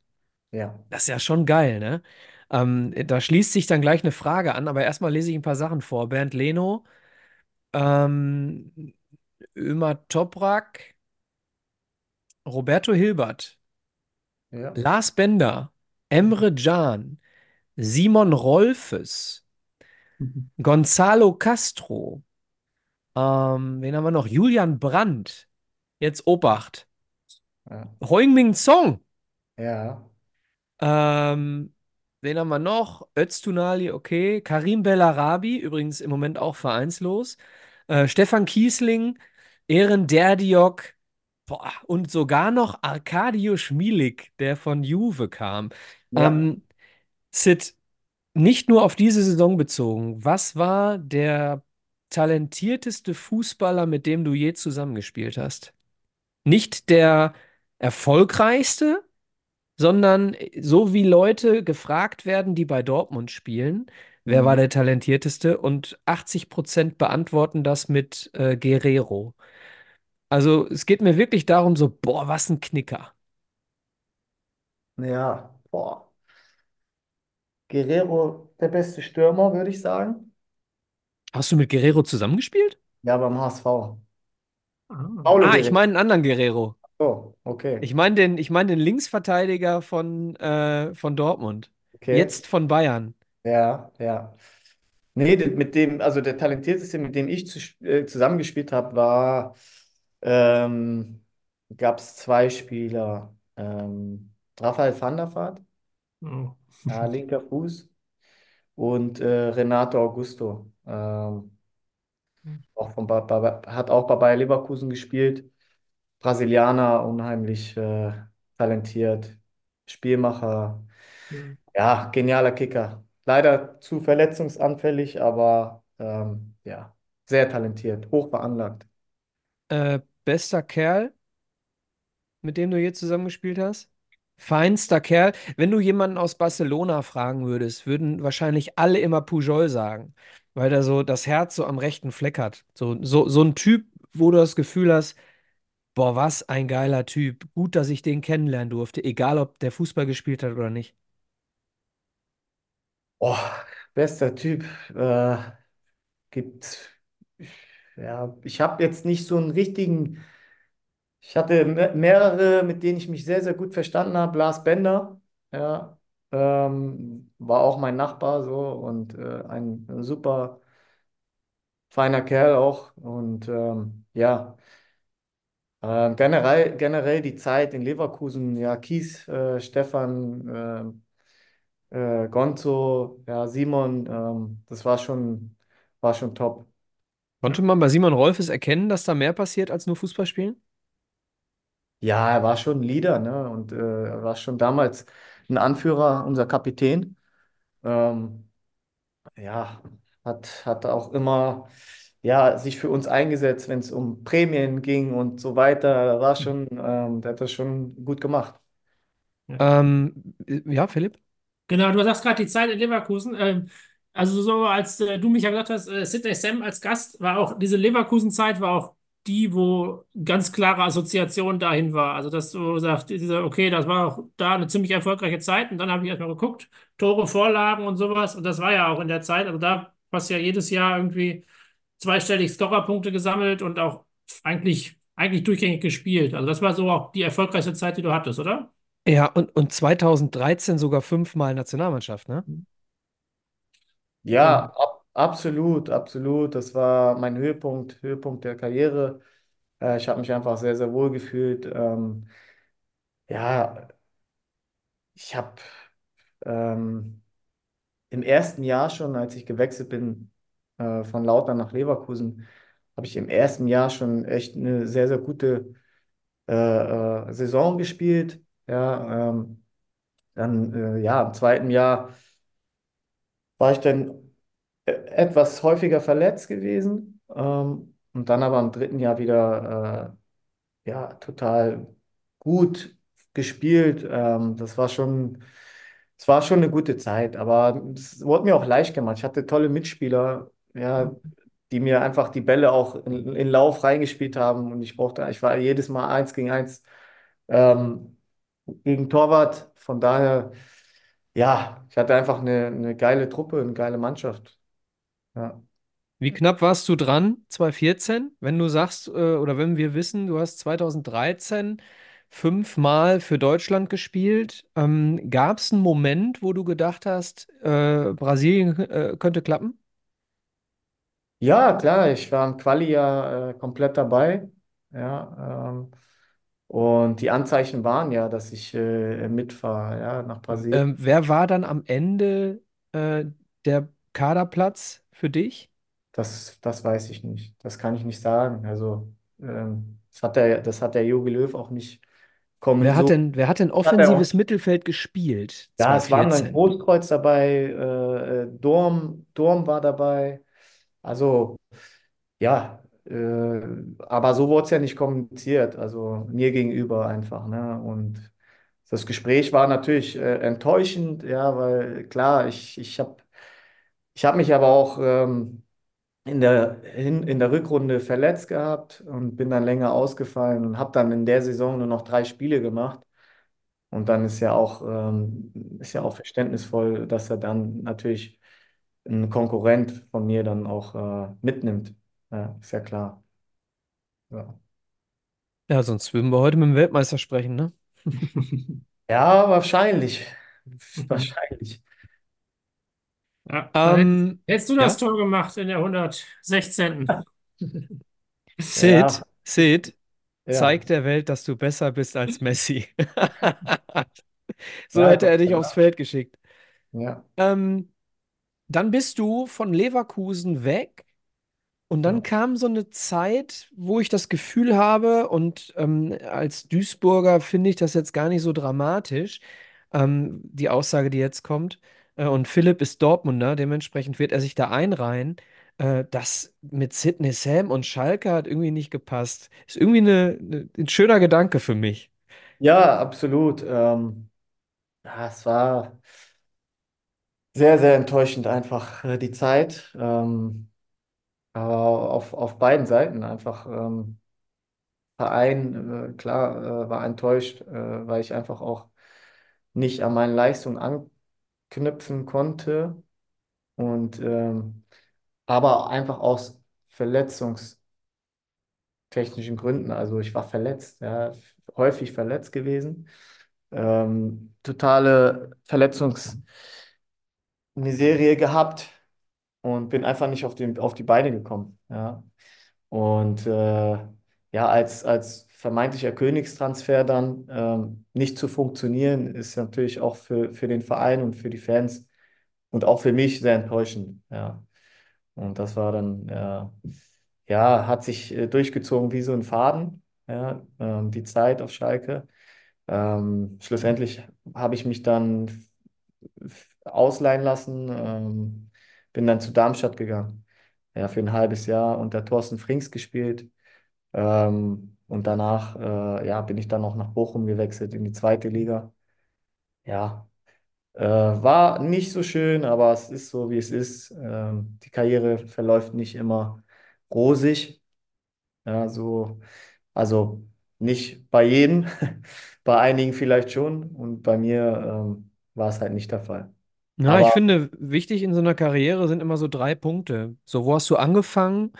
Ja. Das ist ja schon geil, ne? Ähm, da schließt sich dann gleich eine Frage an, aber erstmal lese ich ein paar Sachen vor. Bernd Leno, ähm, Ömer Toprak, Roberto Hilbert, Ja. Lars Bender, Emre Can, Simon Rolfes, Gonzalo Castro, ähm, wen haben wir noch? Julian Brandt, jetzt Obacht, Ja. Heung-Min Song, Ja. Ähm, wen haben wir noch? Öztunali, okay. Karim Bellarabi, übrigens im Moment auch vereinslos. Äh, Stefan Kiesling, Eren Derdiok, boah, und sogar noch Arkadiusz Milik, der von Juve kam. Ja. Ähm, Sid, nicht nur auf diese Saison bezogen, was war der talentierteste Fußballer, mit dem du je zusammengespielt hast? Nicht der erfolgreichste, sondern so wie Leute gefragt werden, die bei Dortmund spielen, wer war Mhm. der talentierteste? Und 80 Prozent beantworten das mit äh, Guerrero. Also es geht mir wirklich darum, so, boah, was ein Knicker. Ja. Boah. Guerrero der beste Stürmer, würde ich sagen. Hast du mit Guerrero zusammengespielt? Ja, beim HSV. Ah. Paulo Ah, ich Guerrero. meine einen anderen Guerrero. Oh, okay. Ich meine den, ich meine den Linksverteidiger von, äh, von Dortmund. Okay. Jetzt von Bayern. Ja, ja. Nee, de- mit dem, also der talentierteste, mit dem ich zu, äh, zusammengespielt habe, war, ähm, gab es zwei Spieler. Ähm, Rafael van der Vaart, Oh. ja, linker Fuß, und äh, Renato Augusto, ähm, auch von, Ba- Ba- hat auch bei Bayer Leverkusen gespielt. Brasilianer, unheimlich äh, talentiert, Spielmacher, Ja. ja, genialer Kicker. Leider zu verletzungsanfällig, aber ähm, ja, sehr talentiert, hoch veranlagt. Äh, bester Kerl, mit dem du je zusammengespielt hast? Feinster Kerl. Wenn du jemanden aus Barcelona fragen würdest, würden wahrscheinlich alle immer Pujol sagen, weil er so das Herz so am rechten Fleck hat. So, so, so ein Typ, wo du das Gefühl hast, boah, was ein geiler Typ. Gut, dass ich den kennenlernen durfte, egal ob der Fußball gespielt hat oder nicht. Oh, bester Typ. Äh, gibt, ja, ich habe jetzt nicht so einen richtigen, ich hatte me- mehrere, mit denen ich mich sehr, sehr gut verstanden habe. Lars Bender, ja, ähm, war auch mein Nachbar so und äh, ein super feiner Kerl auch. Und ähm, ja, äh, generell, generell die Zeit in Leverkusen, ja, Kies, äh, Stefan, äh, äh, Gonzo, ja, Simon, ähm, das war schon, war schon top. Konnte man bei Simon Rolfes erkennen, dass da mehr passiert als nur Fußball spielen? Ja, er war schon ein Leader, ne? Und äh, er war schon damals ein Anführer, unser Kapitän. Ähm, ja, hat, hat auch immer ja, sich für uns eingesetzt, wenn es um Prämien ging und so weiter. War schon, ähm, der hat das schon gut gemacht. Ähm, ja, Philipp? Genau, du sagst gerade die Zeit in Leverkusen. Ähm, also so als äh, du mich ja gesagt hast, äh, Sidney Sam als Gast, war auch diese Leverkusen-Zeit war auch die, wo ganz klare Assoziation dahin war. Also dass du sagst, okay, das war auch da eine ziemlich erfolgreiche Zeit. Und dann habe ich erstmal geguckt, Tore, Vorlagen und sowas. Und das war ja auch in der Zeit. Also da hast du ja jedes Jahr irgendwie zweistellig Scorerpunkte gesammelt und auch eigentlich, eigentlich durchgängig gespielt. Also das war so auch die erfolgreichste Zeit, die du hattest, oder? Ja, und, und 2013 sogar fünfmal Nationalmannschaft, ne? Ja, Und ab, absolut, absolut. Das war mein Höhepunkt, Höhepunkt der Karriere. Äh, ich habe mich einfach sehr, sehr wohl gefühlt. Ähm, ja, ich habe ähm, im ersten Jahr schon, als ich gewechselt bin äh, von Lautern nach Leverkusen, habe ich im ersten Jahr schon echt eine sehr, sehr gute äh, äh, Saison gespielt. Ja, ähm, dann äh, ja, im zweiten Jahr war ich dann etwas häufiger verletzt gewesen ähm, und dann aber im dritten Jahr wieder äh, ja, total gut gespielt. Ähm, das war schon, es war schon eine gute Zeit, aber es wurde mir auch leicht gemacht. Ich hatte tolle Mitspieler, ja, die mir einfach die Bälle auch in, in Lauf reingespielt haben und ich brauchte, ich war jedes Mal eins gegen eins ähm, gegen Torwart. Von daher, ja, ich hatte einfach eine, eine geile Truppe, eine geile Mannschaft. Ja. Wie knapp warst du dran, 2014? Wenn du sagst, äh, oder wenn wir wissen, du hast 2013 fünfmal für Deutschland gespielt, ähm, gab es einen Moment, wo du gedacht hast, äh, Brasilien äh, könnte klappen? Ja, klar, ich war im Quali ja äh, komplett dabei. Ja, ähm, und die Anzeichen waren ja, dass ich äh, mitfahre, ja, nach Brasilien. Ähm, wer war dann am Ende äh, der Kaderplatz für dich? Das, das weiß ich nicht. Das kann ich nicht sagen. Also, ähm, das hat der, das hat der Jogi Löw auch nicht Wer hat denn, wer hat denn Hat offensives Mittelfeld gespielt, Ja, es waren dann 2014? Großkreuz dabei, äh, äh, Durm, Durm war dabei. Also, ja, äh, aber so wurde es ja nicht kommuniziert, also mir gegenüber einfach, ne? Und das Gespräch war natürlich äh, enttäuschend, ja, weil klar, ich, ich habe ich hab mich aber auch ähm, in der, in, in der Rückrunde verletzt gehabt und bin dann länger ausgefallen und habe dann in der Saison nur noch drei Spiele gemacht. Und dann ist ja auch, ähm, ist ja auch verständnisvoll, dass er dann natürlich einen Konkurrent von mir dann auch äh, mitnimmt. Ja, ist ja klar. Ja. Ja, sonst würden wir heute mit dem Weltmeister sprechen, ne? Ja, wahrscheinlich. Wahrscheinlich. Ja, Ähm, hättest du das ja, Tor gemacht in der 116. Sid, Ja, Sid, ja. zeig der Welt, dass du besser bist als Messi. So Ja, hätte er dich aufs Dank. Feld geschickt. Ja, Ähm, dann bist du von Leverkusen weg Und dann ja. kam so eine Zeit, wo ich das Gefühl habe, und ähm, als Duisburger finde ich das jetzt gar nicht so dramatisch, ähm, die Aussage, die jetzt kommt. Äh, und Philipp ist Dortmunder, dementsprechend wird er sich da einreihen. Äh, das mit Sidney Sam und Schalke hat irgendwie nicht gepasst. Ist irgendwie eine, eine, ein schöner Gedanke für mich. Ja, absolut. Ähm, ja, es war sehr, sehr enttäuschend einfach äh, die Zeit. Ähm, aber auf, auf beiden Seiten einfach. Ähm, Verein, äh, klar, äh, war enttäuscht, äh, weil ich einfach auch nicht an meine Leistung anknüpfen konnte. Und ähm, aber einfach aus verletzungstechnischen Gründen. Also ich war verletzt, ja, häufig verletzt gewesen. Ähm, totale Verletzungsmiserie gehabt und bin einfach nicht auf den, auf die Beine gekommen. Ja. Und äh, ja, als, als vermeintlicher Königstransfer dann ähm, nicht zu funktionieren, ist natürlich auch für, für den Verein und für die Fans und auch für mich sehr enttäuschend. Ja. Und das war dann, äh, ja, hat sich äh, durchgezogen wie so ein Faden, ja, ähm, die Zeit auf Schalke. Ähm, schlussendlich habe ich mich dann ausleihen lassen, ähm, bin dann zu Darmstadt gegangen, ja, für ein halbes Jahr unter Thorsten Frings gespielt. Ähm, und danach, äh, ja, bin ich dann noch nach Bochum gewechselt in die zweite Liga. Ja, äh, war nicht so schön, aber es ist so, wie es ist. Ähm, die Karriere verläuft nicht immer rosig. Ja, so, also nicht bei jedem, bei einigen vielleicht schon und bei mir ähm, war es halt nicht der Fall. Ich Aber finde, wichtig in so einer Karriere sind immer so drei Punkte. So, wo hast du angefangen?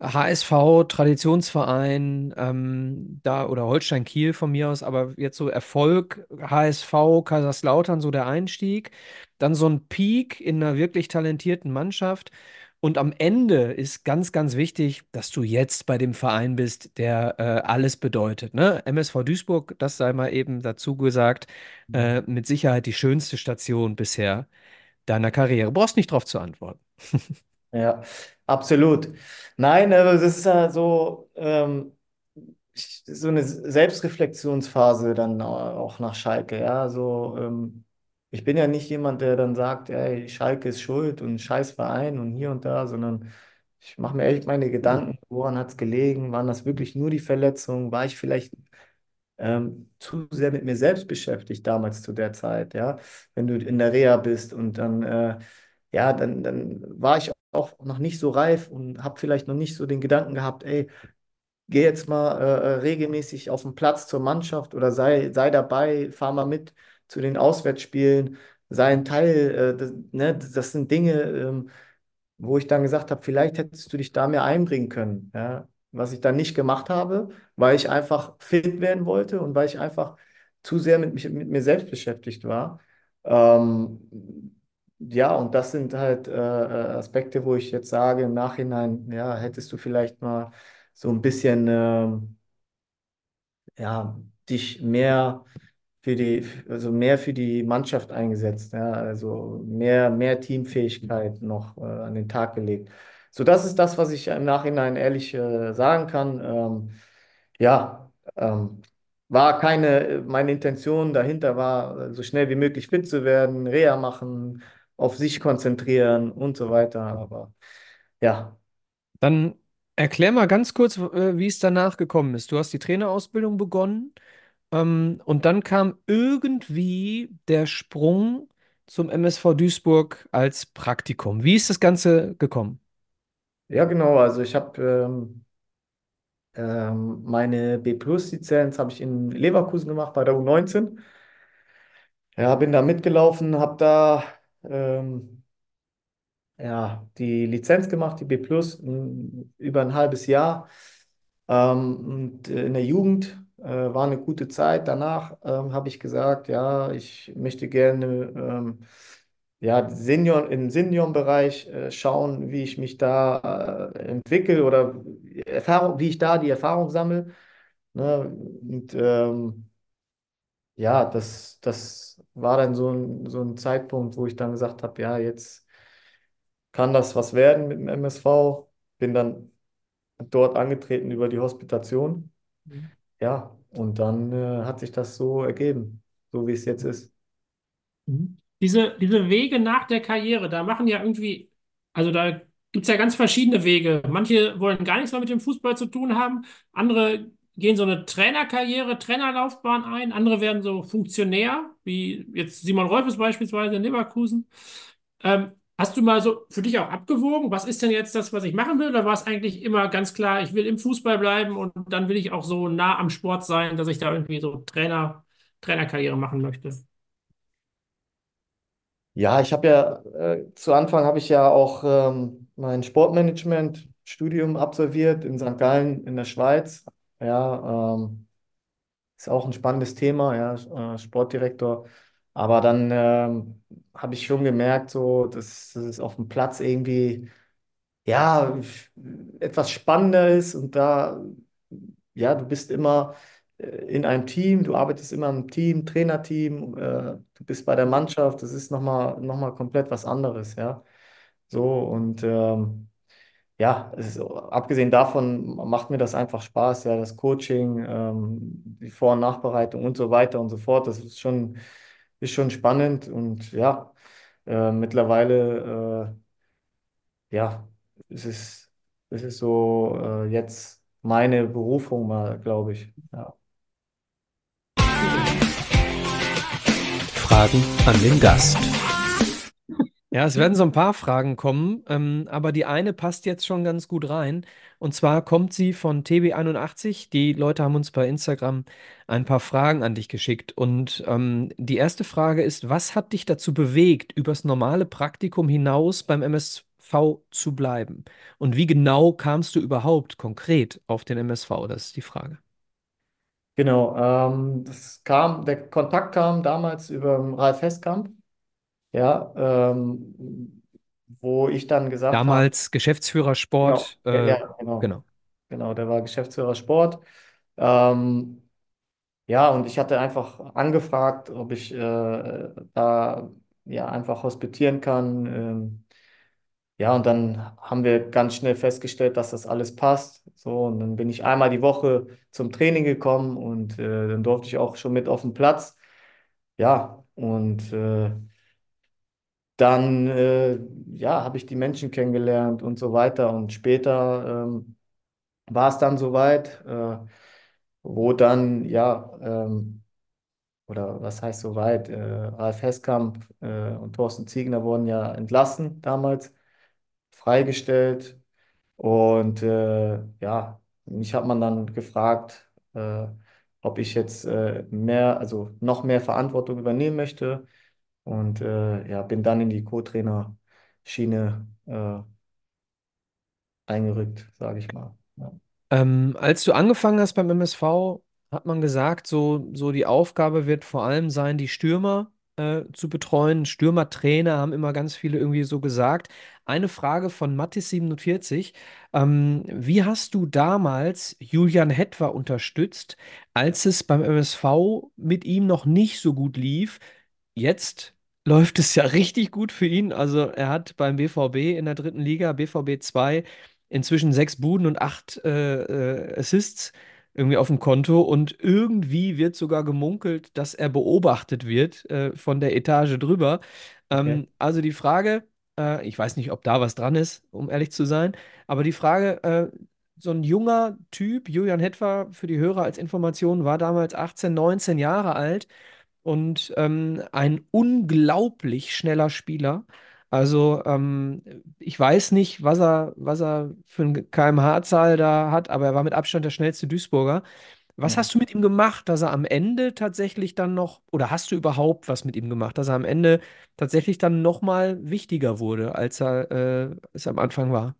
HSV, Traditionsverein, ähm, da oder Holstein Kiel von mir aus, aber jetzt so Erfolg, HSV, Kaiserslautern, so der Einstieg. Dann so ein Peak in einer wirklich talentierten Mannschaft. Und am Ende ist ganz, ganz wichtig, dass du jetzt bei dem Verein bist, der äh, alles bedeutet. Ne? MSV Duisburg, das sei mal eben dazu gesagt, äh, mit Sicherheit die schönste Station bisher deiner Karriere. Brauchst nicht drauf zu antworten. Ja, absolut. Nein, aber es ist ja so, ähm, ich- so eine Selbstreflexionsphase dann auch nach Schalke. Ja, so, ähm, ich bin ja nicht jemand, der dann sagt, ey, Schalke ist schuld und scheiß Verein und hier und da, sondern ich mache mir echt meine Gedanken, woran hat es gelegen? Waren das wirklich nur die Verletzungen? War ich vielleicht ähm, zu sehr mit mir selbst beschäftigt damals zu der Zeit, ja. Wenn du in der Reha bist und dann, äh, ja, dann, dann war ich auch noch nicht so reif und habe vielleicht noch nicht so den Gedanken gehabt, ey, geh jetzt mal äh, äh, regelmäßig auf den Platz zur Mannschaft oder sei, sei dabei, fahr mal mit zu den Auswärtsspielen, sei ein Teil, äh, das, ne, das sind Dinge, ähm, wo ich dann gesagt habe, vielleicht hättest du dich da mehr einbringen können. Ja? Was ich dann nicht gemacht habe, weil ich einfach fit werden wollte und weil ich einfach zu sehr mit, mich, mit mir selbst beschäftigt war. Ähm, ja, und das sind halt äh, äh, Aspekte, wo ich jetzt sage, im Nachhinein, ja, hättest du vielleicht mal so ein bisschen, ähm, ja, dich mehr für die, also mehr für die Mannschaft eingesetzt, ja, also mehr, mehr Teamfähigkeit noch äh, an den Tag gelegt. So, das ist das, was ich im Nachhinein ehrlich äh, sagen kann. Ähm, ja, ähm, war keine, meine Intention dahinter war, äh, so schnell wie möglich fit zu werden, Reha machen, auf sich konzentrieren und so weiter. Aber ja, Dann erklär mal ganz kurz, äh, wie es danach gekommen ist. Du hast die Trainerausbildung begonnen, ähm, und dann kam irgendwie der Sprung zum MSV Duisburg als Praktikum. Wie ist das Ganze gekommen? ja, genau. Also ich habe ähm, ähm, meine B-Plus-Lizenz habe ich in Leverkusen gemacht bei der U19. Ja, bin da mitgelaufen, habe da ähm, ja, die Lizenz gemacht, die B über ein halbes Jahr. Ähm, und in der Jugend äh, war eine gute Zeit. Danach ähm, habe ich gesagt, ja, ich möchte gerne ähm, ja, Senior, im Seniorenbereich äh, schauen, wie ich mich da äh, entwickle oder Erfahrung, wie ich da die Erfahrung sammle. Ne? Und ähm, ja, das, das war dann so ein, so ein Zeitpunkt, wo ich dann gesagt habe, ja, jetzt kann das was werden mit dem MSV. Bin dann dort angetreten über die Hospitation. Mhm. Ja, und dann äh, hat sich das so ergeben, so wie es jetzt ist. Mhm. Diese, diese Wege nach der Karriere, da machen ja irgendwie, also da gibt es ja ganz verschiedene Wege. Manche wollen gar nichts mehr mit dem Fußball zu tun haben, andere gehen so eine Trainerkarriere, Trainerlaufbahn ein, andere werden so Funktionär, wie jetzt Simon Rolfes beispielsweise in Leverkusen. Ähm, hast du mal so für dich auch abgewogen, was ist denn jetzt das, was ich machen will? Oder war es eigentlich immer ganz klar, ich will im Fußball bleiben und dann will ich auch so nah am Sport sein, dass ich da irgendwie so Trainer, Trainerkarriere machen möchte? Ja, ich habe ja, äh, zu Anfang habe ich ja auch ähm, mein Sportmanagement-Studium absolviert in St. Gallen in der Schweiz. Ja, ähm, ist auch ein spannendes Thema, ja, äh, Sportdirektor. Aber dann ähm, habe ich schon gemerkt, so, dass, es auf dem Platz irgendwie ja, etwas spannender ist und da, ja, du bist immer äh, in einem Team, du arbeitest immer im Team, Trainerteam, äh, du bist bei der Mannschaft, das ist nochmal noch mal komplett was anderes, ja. So und ähm, ja, ist, abgesehen davon macht mir das einfach Spaß, ja, das Coaching, ähm, die Vor- und Nachbereitung und so weiter und so fort, das ist schon, ist schon spannend und ja, äh, mittlerweile, äh, ja, es ist, es ist so äh, jetzt meine Berufung mal, glaube ich, ja. Fragen an den Gast. Ja, es werden so ein paar Fragen kommen, ähm, aber die eine passt jetzt schon ganz gut rein. Und zwar kommt sie von TB81. Die Leute haben uns bei Instagram ein paar Fragen an dich geschickt. Und ähm, die erste Frage ist, was hat dich dazu bewegt, übers normale Praktikum hinaus beim MSV zu bleiben? Und wie genau kamst du überhaupt konkret auf den MSV? Das ist die Frage. Genau, ähm, das kam, der Kontakt kam damals über Ralf Heskamp, ja, ähm, wo ich dann gesagt habe, Damals Geschäftsführer genau, Sport, ja, äh, ja, genau, genau. genau, der war Geschäftsführer Sport. Ähm, ja, und ich hatte einfach angefragt, ob ich äh, da ja einfach hospitieren kann. Ähm, ja, und dann haben wir ganz schnell festgestellt, dass das alles passt. So, und dann bin ich einmal die Woche zum Training gekommen und äh, dann durfte ich auch schon mit auf den Platz. Ja, und äh, dann äh, ja, habe ich die Menschen kennengelernt und so weiter. Und später ähm, war es dann soweit, äh, wo dann, ja, ähm, oder was heißt soweit, äh, Ralf Heskamp äh, und Thorsten Ziegner wurden ja entlassen damals, freigestellt. Und äh, ja, mich hat man dann gefragt, äh, ob ich jetzt äh, mehr, also noch mehr Verantwortung übernehmen möchte. Und äh, ja, bin dann in die Co-Trainer-Schiene äh, eingerückt, sage ich mal. Ja. Ähm, als du angefangen hast beim MSV, hat man gesagt, so, so die Aufgabe wird vor allem sein, die Stürmer äh, zu betreuen. Stürmertrainer haben immer ganz viele irgendwie so gesagt. Eine Frage von Mattis47. Ähm, wie hast du damals Julian Hetwer unterstützt, als es beim MSV mit ihm noch nicht so gut lief? Jetzt läuft es ja richtig gut für ihn. Also er hat beim BVB in der dritten Liga, BVB 2, inzwischen sechs Buden und acht äh, äh, Assists irgendwie auf dem Konto. Und irgendwie wird sogar gemunkelt, dass er beobachtet wird äh, von der Etage drüber. Okay. Ähm, also die Frage, äh, ich weiß nicht, ob da was dran ist, um ehrlich zu sein, aber die Frage, äh, so ein junger Typ, Julian Hetwer, für die Hörer als Information, war damals 18, 19 Jahre alt und ähm, ein unglaublich schneller Spieler. Also ähm, ich weiß nicht, was er, was er für eine kmh-Zahl da hat, aber er war mit Abstand der schnellste Duisburger. Was hast du mit ihm gemacht, dass er am Ende tatsächlich dann noch, oder hast du überhaupt was mit ihm gemacht, dass er am Ende tatsächlich dann nochmal wichtiger wurde, als er äh, es am Anfang war?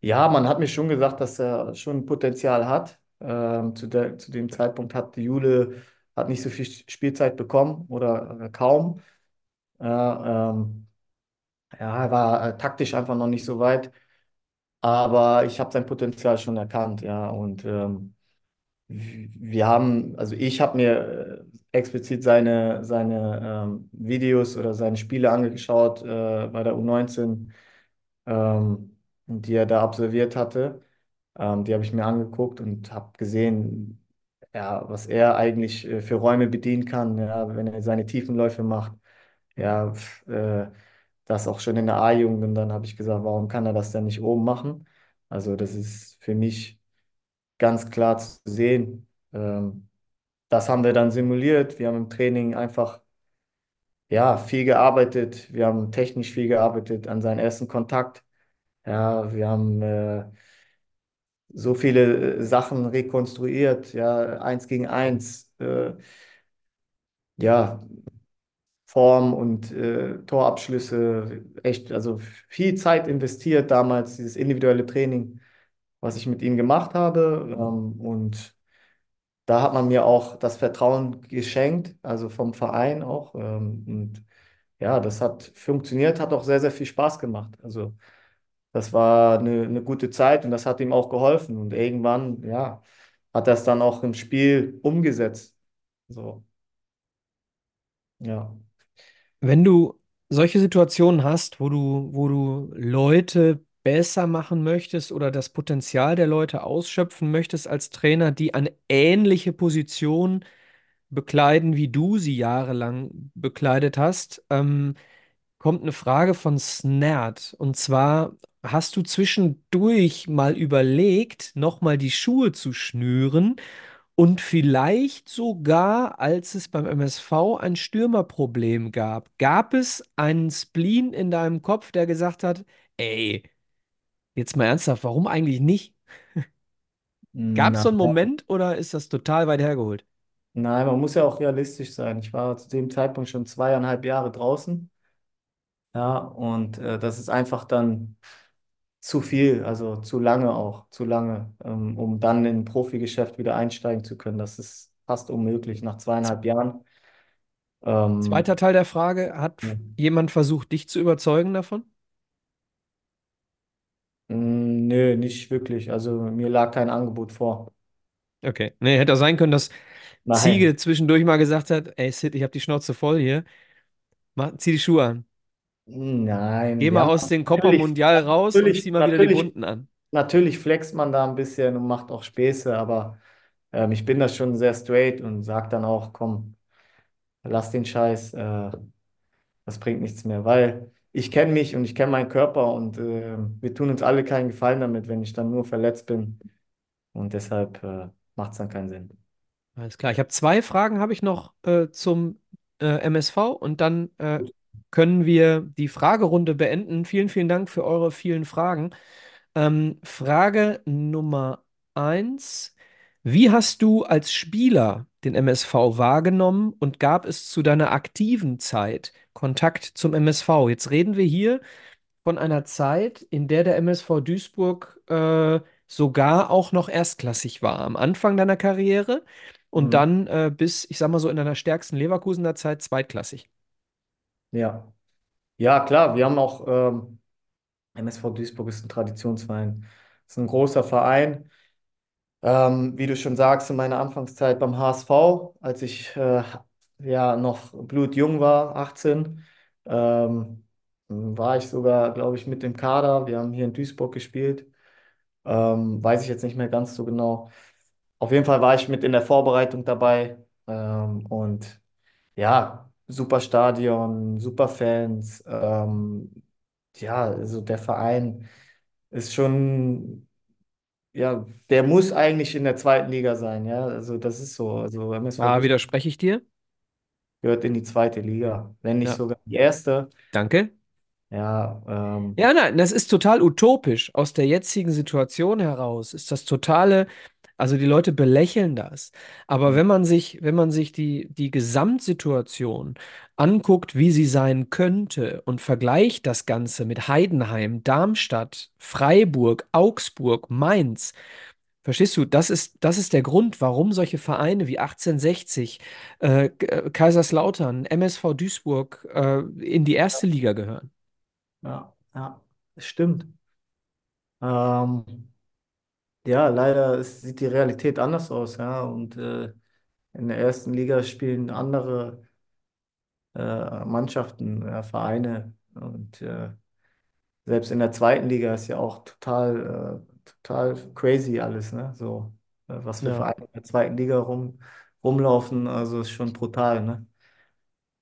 Ja, man hat mir schon gesagt, dass er schon Potenzial hat. Ähm, zu der, zu dem Zeitpunkt hat Jule hat nicht so viel Spielzeit bekommen oder äh, kaum. Ja, ähm, ja, er war äh, taktisch einfach noch nicht so weit. Aber ich habe sein Potenzial schon erkannt, ja. Und ähm, wir haben, also ich habe mir äh, explizit seine, seine ähm, Videos oder seine Spiele angeschaut äh, bei der U19, ähm, die er da absolviert hatte. Ähm, die habe ich mir angeguckt und habe gesehen, ja, was er eigentlich äh, für Räume bedienen kann, ja, wenn er seine Tiefenläufe macht. Ja, pf, äh, das auch schon in der A-Jugend. Und dann habe ich gesagt, warum kann er das denn nicht oben machen? Also das ist für mich ganz klar zu sehen. Ähm, das haben wir dann simuliert. Wir haben im Training einfach ja, viel gearbeitet. Wir haben technisch viel gearbeitet an seinen ersten Kontakt. Ja, wir haben äh, so viele äh, Sachen rekonstruiert. Ja, eins gegen eins. Äh, ja, Form und äh, Torabschlüsse. Echt, also viel Zeit investiert damals, dieses individuelle Training, was ich mit ihm gemacht habe. Ähm, und da hat man mir auch das Vertrauen geschenkt, also vom Verein auch. Ähm, und ja, das hat funktioniert, hat auch sehr, sehr viel Spaß gemacht. Also das war eine, eine gute Zeit und das hat ihm auch geholfen. Und irgendwann, ja, hat er es dann auch im Spiel umgesetzt. So, ja. Wenn du solche Situationen hast, wo du, wo du Leute besser machen möchtest oder das Potenzial der Leute ausschöpfen möchtest als Trainer, die eine ähnliche Position bekleiden, wie du sie jahrelang bekleidet hast, ähm, kommt eine Frage von Snert. Und zwar, hast du zwischendurch mal überlegt, nochmal die Schuhe zu schnüren und vielleicht sogar, als es beim MSV ein Stürmerproblem gab, gab es einen Spleen in deinem Kopf, der gesagt hat, ey, jetzt mal ernsthaft, warum eigentlich nicht? Gab es so einen Moment oder ist das total weit hergeholt? nein, man muss ja auch realistisch sein. Ich war zu dem Zeitpunkt schon zweieinhalb Jahre draußen. Ja, und äh, das ist einfach dann zu viel, also zu lange auch, zu lange, ähm, um dann in ein Profigeschäft wieder einsteigen zu können. Das ist fast unmöglich nach zweieinhalb Jahren. Zweiter Ähm, Teil der Frage, hat ja. jemand versucht, dich zu überzeugen davon? Mm, Nö, nicht wirklich. Also mir lag kein Angebot vor. Okay. Nee, hätte auch sein können, dass Nein. Ziege zwischendurch mal gesagt hat, ey Sid, ich habe die Schnauze voll hier. Mach, zieh die Schuhe an. Geh Nein, wir mal haben aus den Copa Mundial raus und zieh mal wieder die bunten an. natürlich flext man da ein bisschen und macht auch Späße, aber ähm, ich bin da schon sehr straight und sage dann auch, komm, lass den Scheiß, äh, das bringt nichts mehr, weil ich kenne mich und ich kenne meinen Körper und äh, wir tun uns alle keinen Gefallen damit, wenn ich dann nur verletzt bin und deshalb äh, macht es dann keinen Sinn. Alles klar. Ich habe zwei Fragen habe ich noch äh, zum äh, MSV und dann äh. Können wir die Fragerunde beenden. Vielen, vielen Dank für eure vielen Fragen. Ähm, Frage Nummer eins. Wie hast du als Spieler den MSV wahrgenommen und gab es zu deiner aktiven Zeit Kontakt zum MSV? Jetzt reden wir hier von einer Zeit, in der der MSV Duisburg äh, sogar auch noch erstklassig war. Am Anfang deiner Karriere und Mhm. dann äh, bis, ich sag mal so, in deiner stärksten Leverkusener Zeit zweitklassig. Ja. Ja, klar, wir haben auch, ähm, MSV Duisburg ist ein Traditionsverein, ist ein großer Verein. Ähm, wie du schon sagst, in meiner Anfangszeit beim HSV, als ich äh, ja noch blutjung war, 18, ähm, war ich sogar, glaube ich, mit im Kader. Wir haben hier in Duisburg gespielt. Ähm, weiß ich jetzt nicht mehr ganz so genau. Auf jeden Fall war ich mit in der Vorbereitung dabei. Ähm, und ja, super Stadion, super Fans. Ähm, ja, also der Verein ist schon ja, der muss eigentlich in der zweiten Liga sein, ja. Also das ist so. Also MSV Da Duisburg widerspreche ich dir. gehört in die zweite Liga, wenn nicht Ja, sogar die erste. danke. Ja, ähm, Ja, nein, das ist total utopisch. Aus der jetzigen Situation heraus ist das totale Also die Leute belächeln das. Aber Ja. wenn man sich, wenn man sich die, die Gesamtsituation anguckt, wie sie sein könnte und vergleicht das Ganze mit Heidenheim, Darmstadt, Freiburg, Augsburg, Mainz, verstehst du, das ist, das ist der Grund, warum solche Vereine wie 1860, äh, äh, Kaiserslautern, MSV Duisburg, äh, in die erste Liga gehören. Ja, ja, das stimmt. Ähm, ja, leider ist, sieht die Realität anders aus, ja. Und äh, in der ersten Liga spielen andere äh, Mannschaften, äh, Vereine. Und äh, selbst in der zweiten Liga ist ja auch total, äh, total crazy alles, ne? So, äh, was für Ja. Vereine in der zweiten Liga rum, rumlaufen, also ist schon brutal, ne?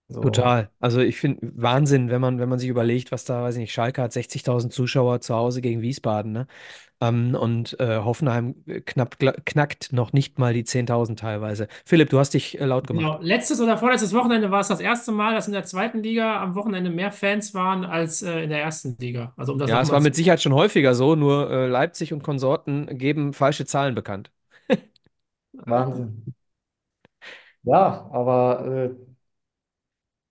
So, Total. Also ich finde Wahnsinn, wenn man, wenn man sich überlegt, was da, weiß ich nicht, Schalke hat 60.000 Zuschauer zu Hause gegen Wiesbaden, ne? Ähm, und äh, Hoffenheim knapp, knackt noch nicht mal die 10.000 teilweise. Philipp, du hast dich äh, laut gemacht. Genau. Letztes oder vorletztes Wochenende war es das erste Mal, dass in der zweiten Liga am Wochenende mehr Fans waren als äh, in der ersten Liga. Also um das Ja, es war mit. Sicherheit schon häufiger so, nur äh, Leipzig und Konsorten geben falsche Zahlen bekannt. Wahnsinn. Ja, aber äh,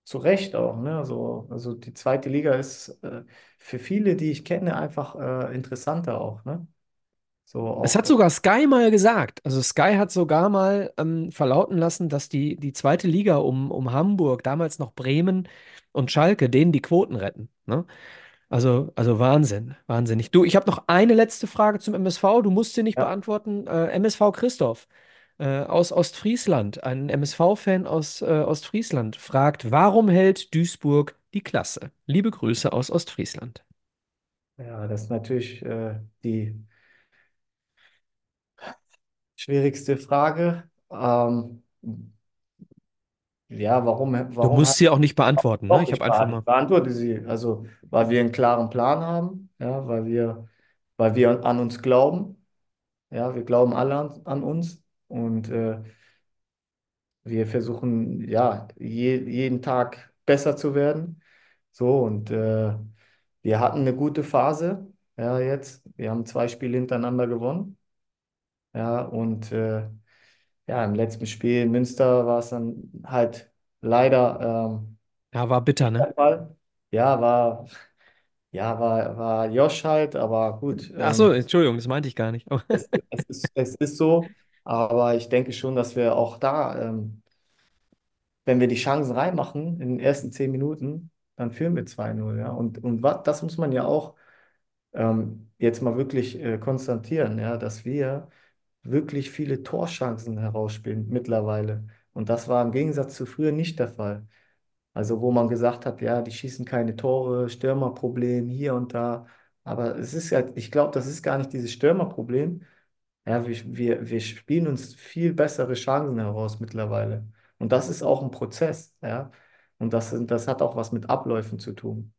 zu Recht auch, ne? Also, also die zweite Liga ist äh, für viele, die ich kenne, einfach äh, interessanter auch, ne? So Es hat auch, sogar Sky mal gesagt. Also Sky hat sogar mal ähm, verlauten lassen, dass die, die zweite Liga um, um Hamburg, damals noch Bremen und Schalke, denen die Quoten retten. Ne? Also, also Wahnsinn, wahnsinnig. Du, ich habe noch eine letzte Frage zum MSV. Du musst sie nicht ja, beantworten. Äh, MSV Christoph äh, aus Ostfriesland, ein MSV-Fan aus äh, Ostfriesland, fragt, warum hält Duisburg die Klasse? Liebe Grüße aus Ostfriesland. ja, das ist natürlich äh, die schwierigste Frage. Ähm, ja, warum, Du warum musst sie auch nicht beantworten, ne? Doch, Ich habe einfach mal. beantworte sie. Also, weil wir einen klaren Plan haben, ja, weil wir, weil wir an uns glauben. Ja, wir glauben alle an, an uns und äh, wir versuchen, ja, je, jeden Tag besser zu werden. So, und äh, wir hatten eine gute Phase, ja, jetzt. Wir haben zwei Spiele hintereinander gewonnen. Ja, und äh, ja, im letzten Spiel in Münster war es dann halt leider ähm, Ja, war bitter, ne? Ja, war. Ja, war, war Josh halt, aber gut, Ach so, ähm, Entschuldigung, das meinte ich gar nicht. es, es ist, es ist so. Aber ich denke schon, dass wir auch da, ähm, wenn wir die Chancen reinmachen in den ersten zehn Minuten, dann führen wir 2-0, ja. Und, und was, das muss man ja auch ähm, jetzt mal wirklich äh, konstatieren, ja, dass wir wirklich viele Torchancen herausspielen mittlerweile. Und das war im Gegensatz zu früher nicht der Fall. Also wo man gesagt hat, ja, die schießen keine Tore, Stürmerproblem hier und da. Aber es ist ja, ich glaube, das ist gar nicht dieses Stürmerproblem. Ja, wir, wir, wir spielen uns viel bessere Chancen heraus mittlerweile. Und das ist auch ein Prozess, ja. Und das, das hat auch was mit Abläufen zu tun.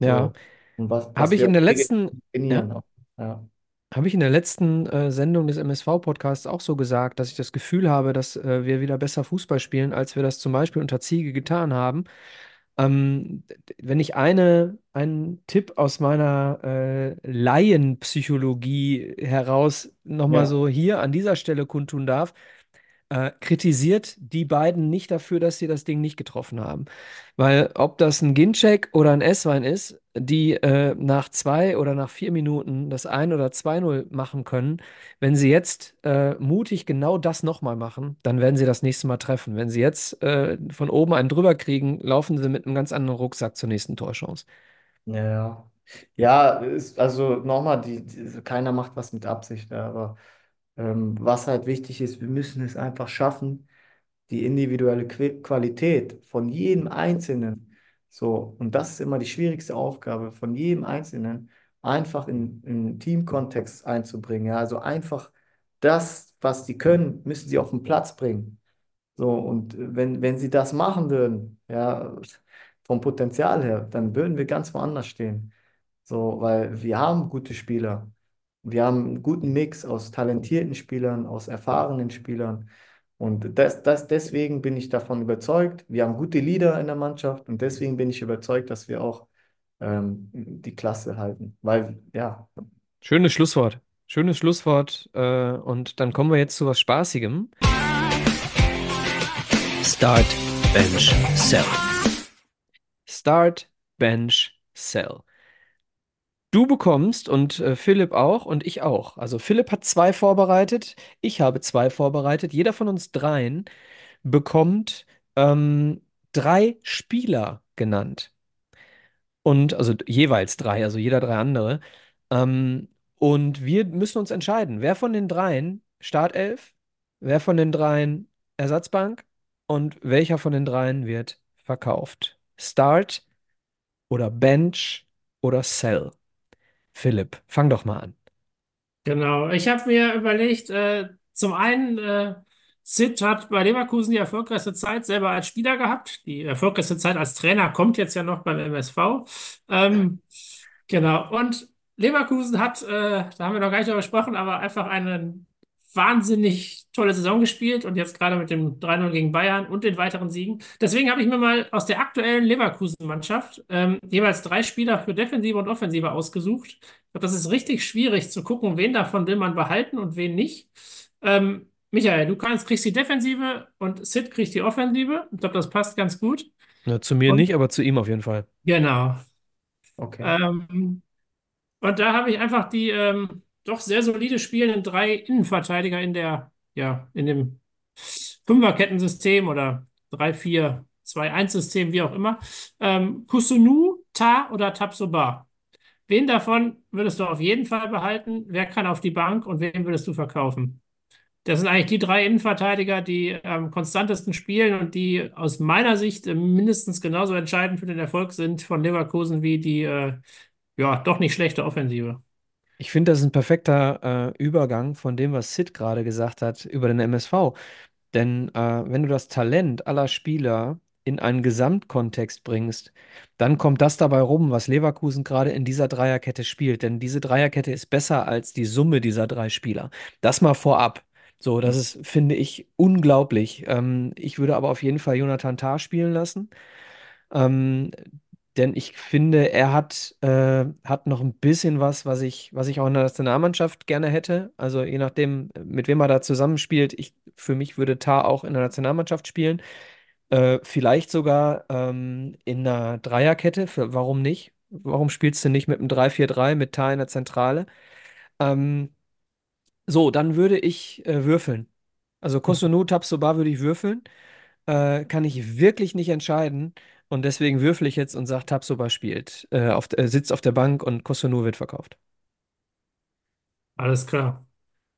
Ja, So. Und was, habe was ich wir in der letzten, ja, trainieren auch. Ja. habe ich in der letzten äh, Sendung des MSV-Podcasts auch so gesagt, dass ich das Gefühl habe, dass äh, wir wieder besser Fußball spielen, als wir das zum Beispiel unter Ziege getan haben. Ähm, wenn ich eine, einen Tipp aus meiner äh, Laienpsychologie heraus nochmal Ja, so hier an dieser Stelle kundtun darf, äh, kritisiert die beiden nicht dafür, dass sie das Ding nicht getroffen haben. Weil ob das ein Ginczek oder ein S-Wein ist, die äh, nach zwei oder nach vier Minuten das ein oder 2-0 machen können, wenn sie jetzt äh, mutig genau das nochmal machen, dann werden sie das nächste Mal treffen. Wenn sie jetzt äh, von oben einen drüber kriegen, laufen sie mit einem ganz anderen Rucksack zur nächsten Torchance. ja, ja. Ist, also nochmal, die, die, keiner macht was mit Absicht, aber ähm, was halt wichtig ist, wir müssen es einfach schaffen, die individuelle Qualität von jedem Einzelnen, so, und das ist immer die schwierigste Aufgabe, von jedem Einzelnen einfach in, in Teamkontext einzubringen. Ja? Also einfach das, was die können, müssen sie auf den Platz bringen. So, und wenn, wenn sie das machen würden, ja, vom Potenzial her, dann würden wir ganz woanders stehen. So, weil wir haben gute Spieler. Wir haben einen guten Mix aus talentierten Spielern, aus erfahrenen Spielern. Und das, das, deswegen bin ich davon überzeugt. Wir haben gute Leader in der Mannschaft und deswegen bin ich überzeugt, dass wir auch ähm, die Klasse halten. Weil, ja, Schönes Schlusswort. Schönes Schlusswort. Äh, und dann kommen wir jetzt zu was Spaßigem. Start, Bench, Sell. Start, Bench, Sell. Du bekommst und äh, Philipp auch und ich auch. Also Philipp hat zwei vorbereitet, ich habe zwei vorbereitet. Jeder von uns dreien bekommt ähm, drei Spieler genannt. Und also jeweils drei, also jeder drei andere. Ähm, und wir müssen uns entscheiden, wer von den dreien Startelf, wer von den dreien Ersatzbank und welcher von den dreien wird verkauft. Start oder Bench oder Sell. Philipp, fang doch mal an. Genau. Ich habe mir überlegt, äh, zum einen, äh, Sid hat bei Leverkusen die erfolgreichste Zeit selber als Spieler gehabt. Die erfolgreichste Zeit als Trainer kommt jetzt ja noch beim MSV. Ähm, genau. Und Leverkusen hat, äh, da haben wir noch gar nicht drüber gesprochen, aber einfach eine wahnsinnig tolle Saison gespielt und jetzt gerade mit dem 3-0 gegen Bayern und den weiteren Siegen. Deswegen habe ich mir mal aus der aktuellen Leverkusen-Mannschaft ähm, jeweils drei Spieler für Defensive und Offensive ausgesucht. Ich glaube, das ist richtig schwierig zu gucken, wen davon will man behalten und wen nicht. Ähm, Michael, du kannst, kriegst die Defensive und Sid kriegt die Offensive. Ich glaube, das passt ganz gut. Ja, zu mir Und nicht, aber zu ihm auf jeden Fall. genau. Okay. Ähm, und da habe ich einfach die ähm, doch sehr solide spielenden drei Innenverteidiger in der, ja, in dem Fünferkettensystem oder 3-4-2-1-System, wie auch immer. Ähm, Kusunu, Ta oder Tabsoba. Wen davon würdest du auf jeden Fall behalten? Wer kann auf die Bank und wen würdest du verkaufen? Das sind eigentlich die drei Innenverteidiger, die am konstantesten spielen und die aus meiner Sicht äh, mindestens genauso entscheidend für den Erfolg sind von Leverkusen wie die äh, ja doch nicht schlechte Offensive. Ich finde, das ist ein perfekter äh, Übergang von dem, was Sid gerade gesagt hat über den MSV. Denn äh, wenn du das Talent aller Spieler in einen Gesamtkontext bringst, dann kommt das dabei rum, was Leverkusen gerade in dieser Dreierkette spielt. Denn diese Dreierkette ist besser als die Summe dieser drei Spieler. Das mal vorab. So, das ist, finde ich, unglaublich. Ähm, ich würde aber auf jeden Fall Jonathan Tah spielen lassen. Ähm, denn ich finde, er hat, äh, hat noch ein bisschen was, was ich, was ich auch in der Nationalmannschaft gerne hätte. Also je nachdem, mit wem er da zusammenspielt. Ich, für mich würde Tah auch in der Nationalmannschaft spielen. Äh, vielleicht sogar ähm, in einer Dreierkette. Für, warum nicht? Warum spielst du nicht mit einem 3-4-3 mit Tah in der Zentrale? Ähm, so, dann würde ich äh, würfeln. Also Kosunu, Tabsoba würde ich würfeln. Äh, kann ich wirklich nicht entscheiden. Und deswegen würfel ich jetzt und sage, Tabsoba spielt. Äh, auf, äh, sitzt auf der Bank und Kosunu wird verkauft. Alles klar.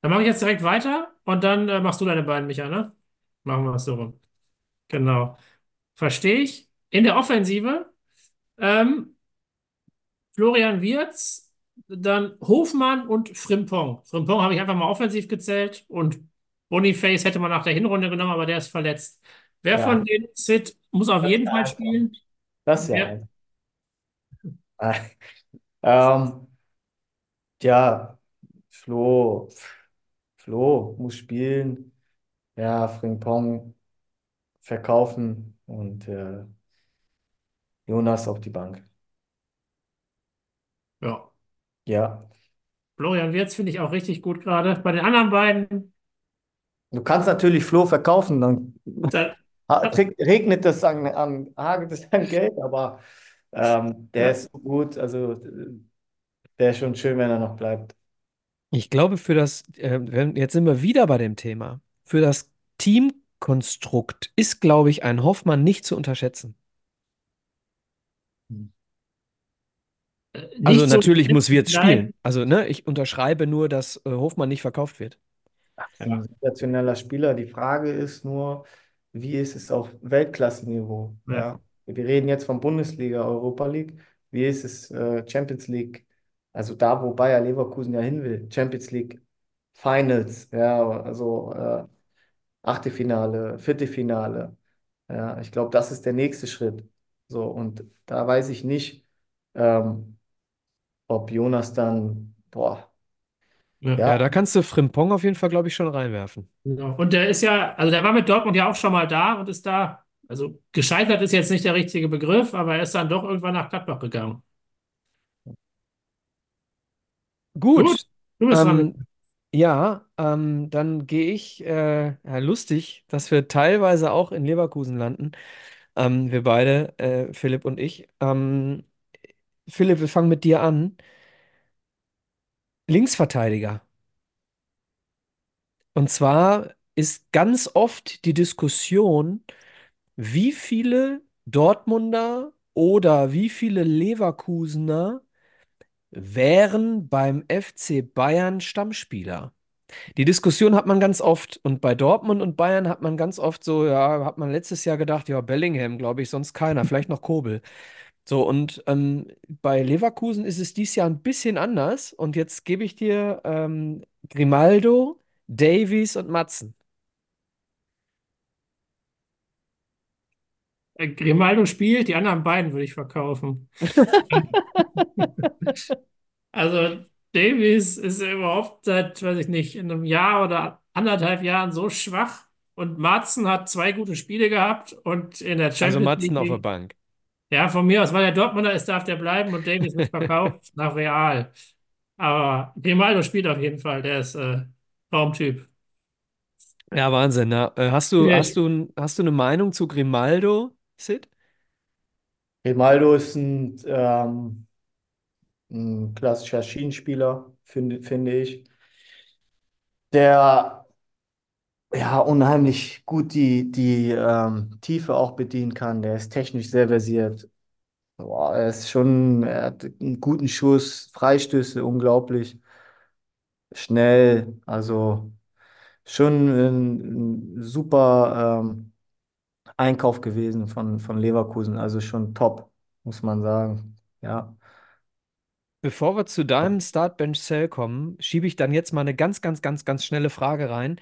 Dann mache ich jetzt direkt weiter und dann äh, machst du deine beiden, Micha, ne? Machen wir es so rum. Genau. Verstehe ich. In der Offensive ähm, Florian Wirtz, dann Hofmann und Frimpong. Frimpong habe ich einfach mal offensiv gezählt und Boniface hätte man nach der Hinrunde genommen, aber der ist verletzt. Wer Ja. von den Sid muss auf jeden Fall spielen? Das ja Ja. Ähm, ja, Flo, Flo muss spielen. Ja, Frimpong verkaufen und äh, Jonas auf die Bank. Ja. Ja, Florian Wirtz finde ich auch richtig gut gerade. Bei den anderen beiden, du kannst natürlich Flo verkaufen, dann da, regnet das an, an, hagelt es an Geld, aber ähm, der Ja. ist so gut, also äh, wäre schon schön, wenn er noch bleibt. Ich glaube, für das, äh, jetzt sind wir wieder bei dem Thema. Für das Teamkonstrukt ist, glaube ich, ein Hoffmann nicht zu unterschätzen. äh, Also nicht so natürlich muss Wirtz Nein. spielen. Also, ne, ich unterschreibe nur, dass äh, Hofmann nicht verkauft wird. Ein sensationeller Spieler. Die Frage ist nur, wie ist es auf Weltklasse-Niveau? Ja. Ja. Wir reden jetzt von Bundesliga, Europa League. Wie ist es äh, Champions League? Also da, wo Bayer Leverkusen ja hin will. Champions League Finals, ja, also äh, Achtelfinale, Viertelfinale. Ja, ich glaube, das ist der nächste Schritt. So, und da weiß ich nicht, ähm, ob Jonas dann, boah, Ja. Ja, da kannst du Frimpong auf jeden Fall, glaube ich, schon reinwerfen. Genau. Und der ist ja, also der war mit Dortmund ja auch schon mal da und ist da, also gescheitert ist jetzt nicht der richtige Begriff, aber er ist dann doch irgendwann nach Gladbach gegangen. Gut, Gut. Du bist dran. Ähm, ja, ähm, dann gehe ich, äh, ja, lustig, dass wir teilweise auch in Leverkusen landen. Ähm, wir beide, äh, Philipp und ich. Ähm, Philipp, wir fangen mit dir an. Linksverteidiger. Und zwar ist ganz oft die Diskussion, wie viele Dortmunder oder wie viele Leverkusener wären beim FC Bayern Stammspieler? Die Diskussion hat man ganz oft und bei Dortmund und Bayern hat man ganz oft so, ja, hat man letztes Jahr gedacht, ja, Bellingham, glaube ich, sonst keiner, vielleicht noch Kobel. So, und ähm, bei Leverkusen ist es dieses Jahr ein bisschen anders und jetzt gebe ich dir ähm, Grimaldo, Davies und Matzen. Äh, Grimaldo spielt, die anderen beiden würde ich verkaufen. Also Davies ist überhaupt seit, weiß ich nicht, in einem Jahr oder anderthalb Jahren so schwach. Und Maatsen hat zwei gute Spiele gehabt und in der Also Champions Matzen auf der League, Bank. Ja, von mir aus, weil der Dortmunder ist, darf der bleiben und Davies wird verkauft nach Real. Aber Grimaldo spielt auf jeden Fall, der ist äh, Traumtyp. Ja, Wahnsinn. Ja. Äh, Hast du, Ja, hast du, hast du eine Meinung zu Grimaldo, Sid? Grimaldo ist ein, ähm, ein klassischer Schienenspieler, finde, finde ich, der ja unheimlich gut die, die ähm, Tiefe auch bedienen kann. Der ist technisch sehr versiert. Boah, er ist schon, er hat einen guten Schuss, Freistöße unglaublich schnell. Also schon ein, ein super ähm, Einkauf gewesen von, von Leverkusen. Also schon top, muss man sagen. Ja, Bevor wir zu deinem Startbench Cell kommen, schiebe ich dann jetzt mal eine ganz, ganz, ganz, ganz schnelle Frage rein.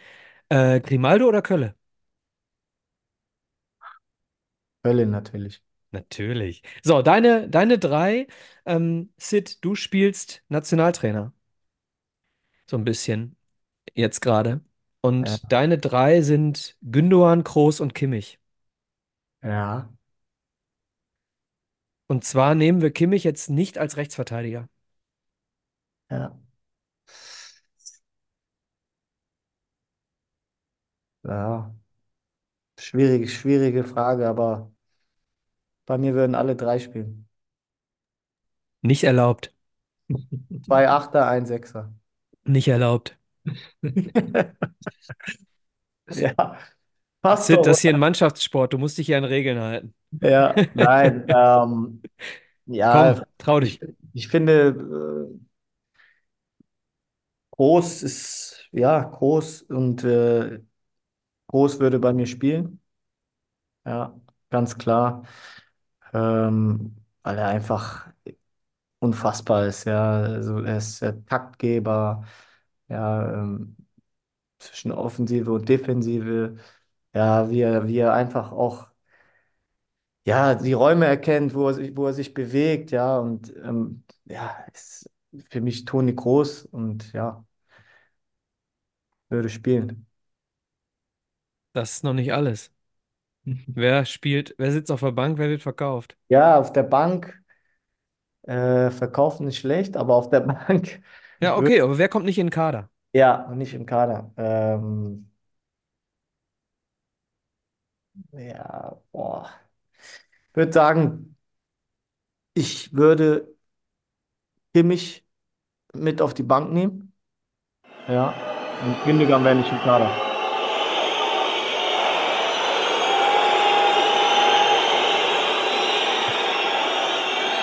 Äh, Grimaldo oder Kölle? Köln natürlich. Natürlich. So, deine, deine drei. Ähm, Sid, du spielst Nationaltrainer. So ein bisschen jetzt gerade. Und Ja, deine drei sind Gündoğan, Kroos und Kimmich. ja, Und zwar nehmen wir Kimmich jetzt nicht als Rechtsverteidiger. ja. Ja. Schwierige, schwierige Frage, aber bei mir würden alle drei spielen. Nicht erlaubt. Zwei Achter, ein Sechser. Nicht erlaubt. Ja, passt Sid, doch, das ist hier ein Mannschaftssport. Du musst dich hier an Regeln halten. Ja, nein. Ähm, Komm, ja, trau ich, dich. ich finde, äh, groß ist, ja, groß und äh, groß würde bei mir spielen. Ja, ganz klar. Ähm, weil er einfach unfassbar ist, ja. Also er ist der Taktgeber, ja, ähm, zwischen Offensive und Defensive. Ja, wie er, wie er einfach auch ja, die Räume erkennt, wo er sich, wo er sich bewegt, ja, und ähm, ja, ist für mich Toni Groß und ja, würde spielen. Das ist noch nicht alles. Wer spielt, wer sitzt auf der Bank, wer wird verkauft? Ja, auf der Bank äh, verkaufen ist schlecht, aber auf der Bank Ja, okay, aber wer kommt nicht in den Kader? ja, nicht im Kader. Ähm, ja, boah. Ich würde sagen, ich würde Kimmich mit auf die Bank nehmen. Ja, und Gündogan wäre nicht im Kader.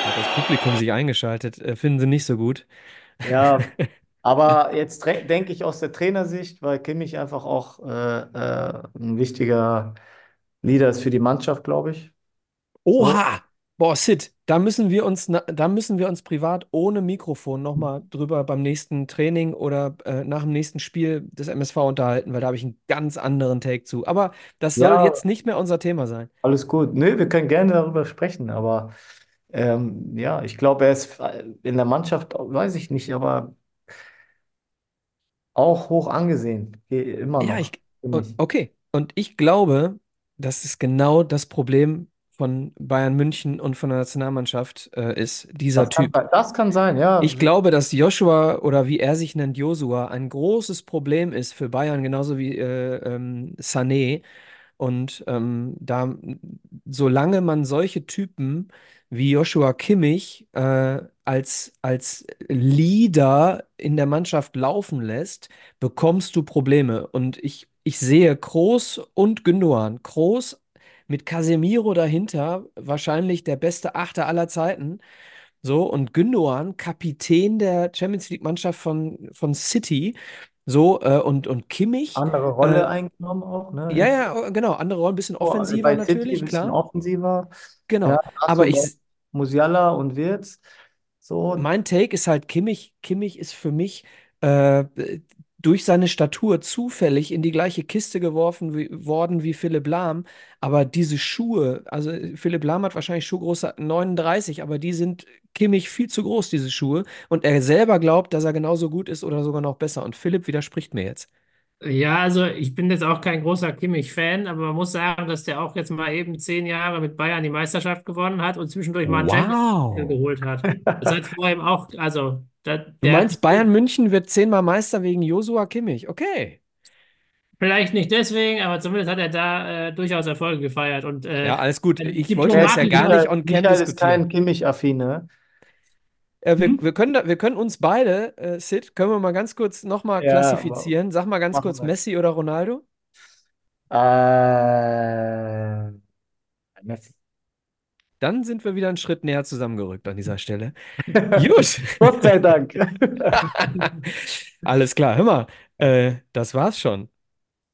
Hat das Publikum sich eingeschaltet? Äh, finden sie nicht so gut. Ja, aber jetzt denke ich aus der Trainersicht, weil Kimmich einfach auch äh, äh, ein wichtiger Leader ist für die Mannschaft, glaube ich. Oha! Boah, Sid, da müssen wir uns, da müssen wir uns privat ohne Mikrofon nochmal drüber beim nächsten Training oder äh, nach dem nächsten Spiel des MSV unterhalten, weil da habe ich einen ganz anderen Take zu. Aber das soll Ja, jetzt nicht mehr unser Thema sein. alles gut. Nö, wir können gerne darüber sprechen, aber ähm, ja, ich glaube, er ist in der Mannschaft, weiß ich nicht, aber auch hoch angesehen. Ge- Immer Ja, noch, ich, finde o- ich. okay. Und ich glaube, das ist genau das Problem von Bayern München und von der Nationalmannschaft äh, ist, dieser Das kann, Typ. das kann sein, ja. Ich glaube, dass Joshua oder wie er sich nennt, Josua, ein großes Problem ist für Bayern, genauso wie äh, ähm, Sané. Und ähm, da, solange man solche Typen wie Joshua Kimmich äh, als, als Leader in der Mannschaft laufen lässt, bekommst du Probleme. Und ich, ich sehe Kroos und Gündoğan. Kroos mit Casemiro dahinter, wahrscheinlich der beste Achter aller Zeiten. So, und Gündoğan, Kapitän der Champions League-Mannschaft von, von City. So, äh, und, und Kimmich. andere Rolle äh, eingenommen auch, ne? ja, ja, genau. Andere Rollen, ein bisschen Oh, offensiver bei City natürlich, ein bisschen klar. offensiver. Genau. Ja, Aber ich, noch Musiala und Wirtz. So, mein Take ist halt, Kimmich, Kimmich ist für mich äh, durch seine Statur zufällig in die gleiche Kiste geworfen wie, worden wie Philipp Lahm. Aber diese Schuhe, also Philipp Lahm hat wahrscheinlich Schuhgröße 39, aber die sind Kimmich viel zu groß, diese Schuhe. Und er selber glaubt, dass er genauso gut ist oder sogar noch besser. Und Philipp widerspricht mir jetzt. Ja, also ich bin jetzt auch kein großer Kimmich-Fan, aber man muss sagen, dass der auch jetzt mal eben zehn Jahre mit Bayern die Meisterschaft gewonnen hat und zwischendurch mal einen Champions Wow. geholt hat. Das hat vor ihm auch, also da, Du meinst, Bayern München wird zehnmal Meister wegen Josua Kimmich? Okay. vielleicht nicht deswegen, aber zumindest hat er da äh, durchaus Erfolge gefeiert und äh, Ja, alles gut. Ich wollte das ja gar nicht on cam Michael ist kein diskutieren. Äh, wir, Hm? wir können, da, wir können uns beide, äh, Sid, können wir mal ganz kurz nochmal Ja, klassifizieren. Sag mal ganz kurz wir. Messi oder Ronaldo. Äh, Messi. Dann sind wir wieder einen Schritt näher zusammengerückt an dieser Stelle. Gut. Gott sei Dank. Alles klar. Hör mal, äh, das war's schon.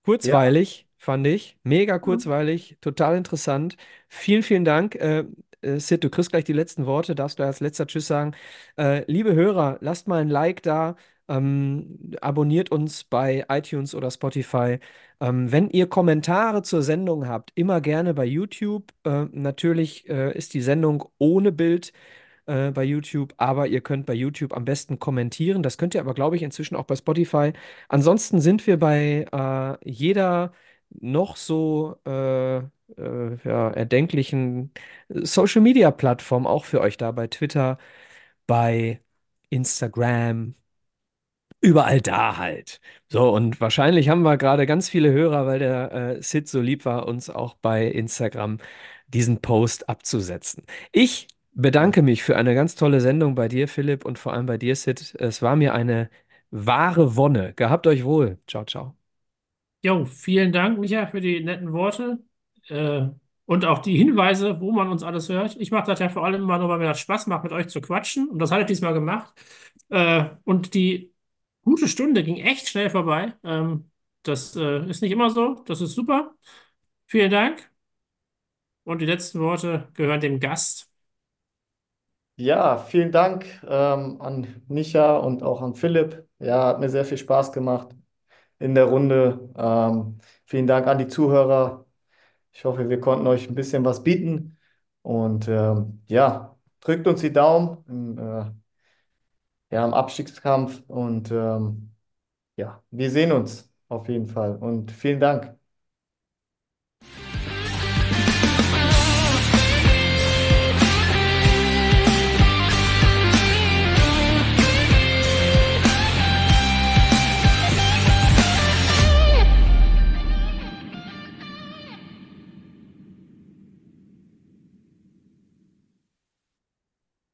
Kurzweilig, fand ich. Mega kurzweilig, total interessant. Vielen, vielen Dank. Äh, äh, Sid, du kriegst gleich die letzten Worte, darfst du als letzter Tschüss sagen. Äh, liebe Hörer, lasst mal ein Like da, ähm, abonniert uns bei iTunes oder Spotify. Ähm, wenn ihr Kommentare zur Sendung habt, immer gerne bei YouTube. Äh, natürlich äh, ist die Sendung ohne Bild äh, bei YouTube, aber ihr könnt bei YouTube am besten kommentieren. Das könnt ihr aber, glaube ich, inzwischen auch bei Spotify. Ansonsten sind wir bei äh, jeder noch so äh, ja, erdenklichen Social-Media-Plattform auch für euch da, bei Twitter, bei Instagram, überall da halt. So, und wahrscheinlich haben wir gerade ganz viele Hörer, weil der äh, Sid so lieb war, uns auch bei Instagram diesen Post abzusetzen. Ich bedanke mich für eine ganz tolle Sendung bei dir, Philipp, und vor allem bei dir, Sid. Es war mir eine wahre Wonne. Gehabt euch wohl. Ciao, ciao. Jo, vielen Dank, Micha, für die netten Worte äh, und auch die Hinweise, wo man uns alles hört. Ich mache das ja vor allem immer nur, weil mir das Spaß macht, mit euch zu quatschen. Und das hat er diesmal gemacht. Äh, und die gute Stunde ging echt schnell vorbei. Ähm, das äh, ist nicht immer so. Das ist super. Vielen Dank. Und die letzten Worte gehören dem Gast. Ja, vielen Dank ähm, an Micha und auch an Philipp. Ja, hat mir sehr viel Spaß gemacht in der Runde. Ähm, vielen Dank an die Zuhörer. Ich hoffe, wir konnten euch ein bisschen was bieten. Und ähm, ja, drückt uns die Daumen im, äh, ja, im Abstiegskampf. Und ähm, ja, wir sehen uns auf jeden Fall. Und vielen Dank.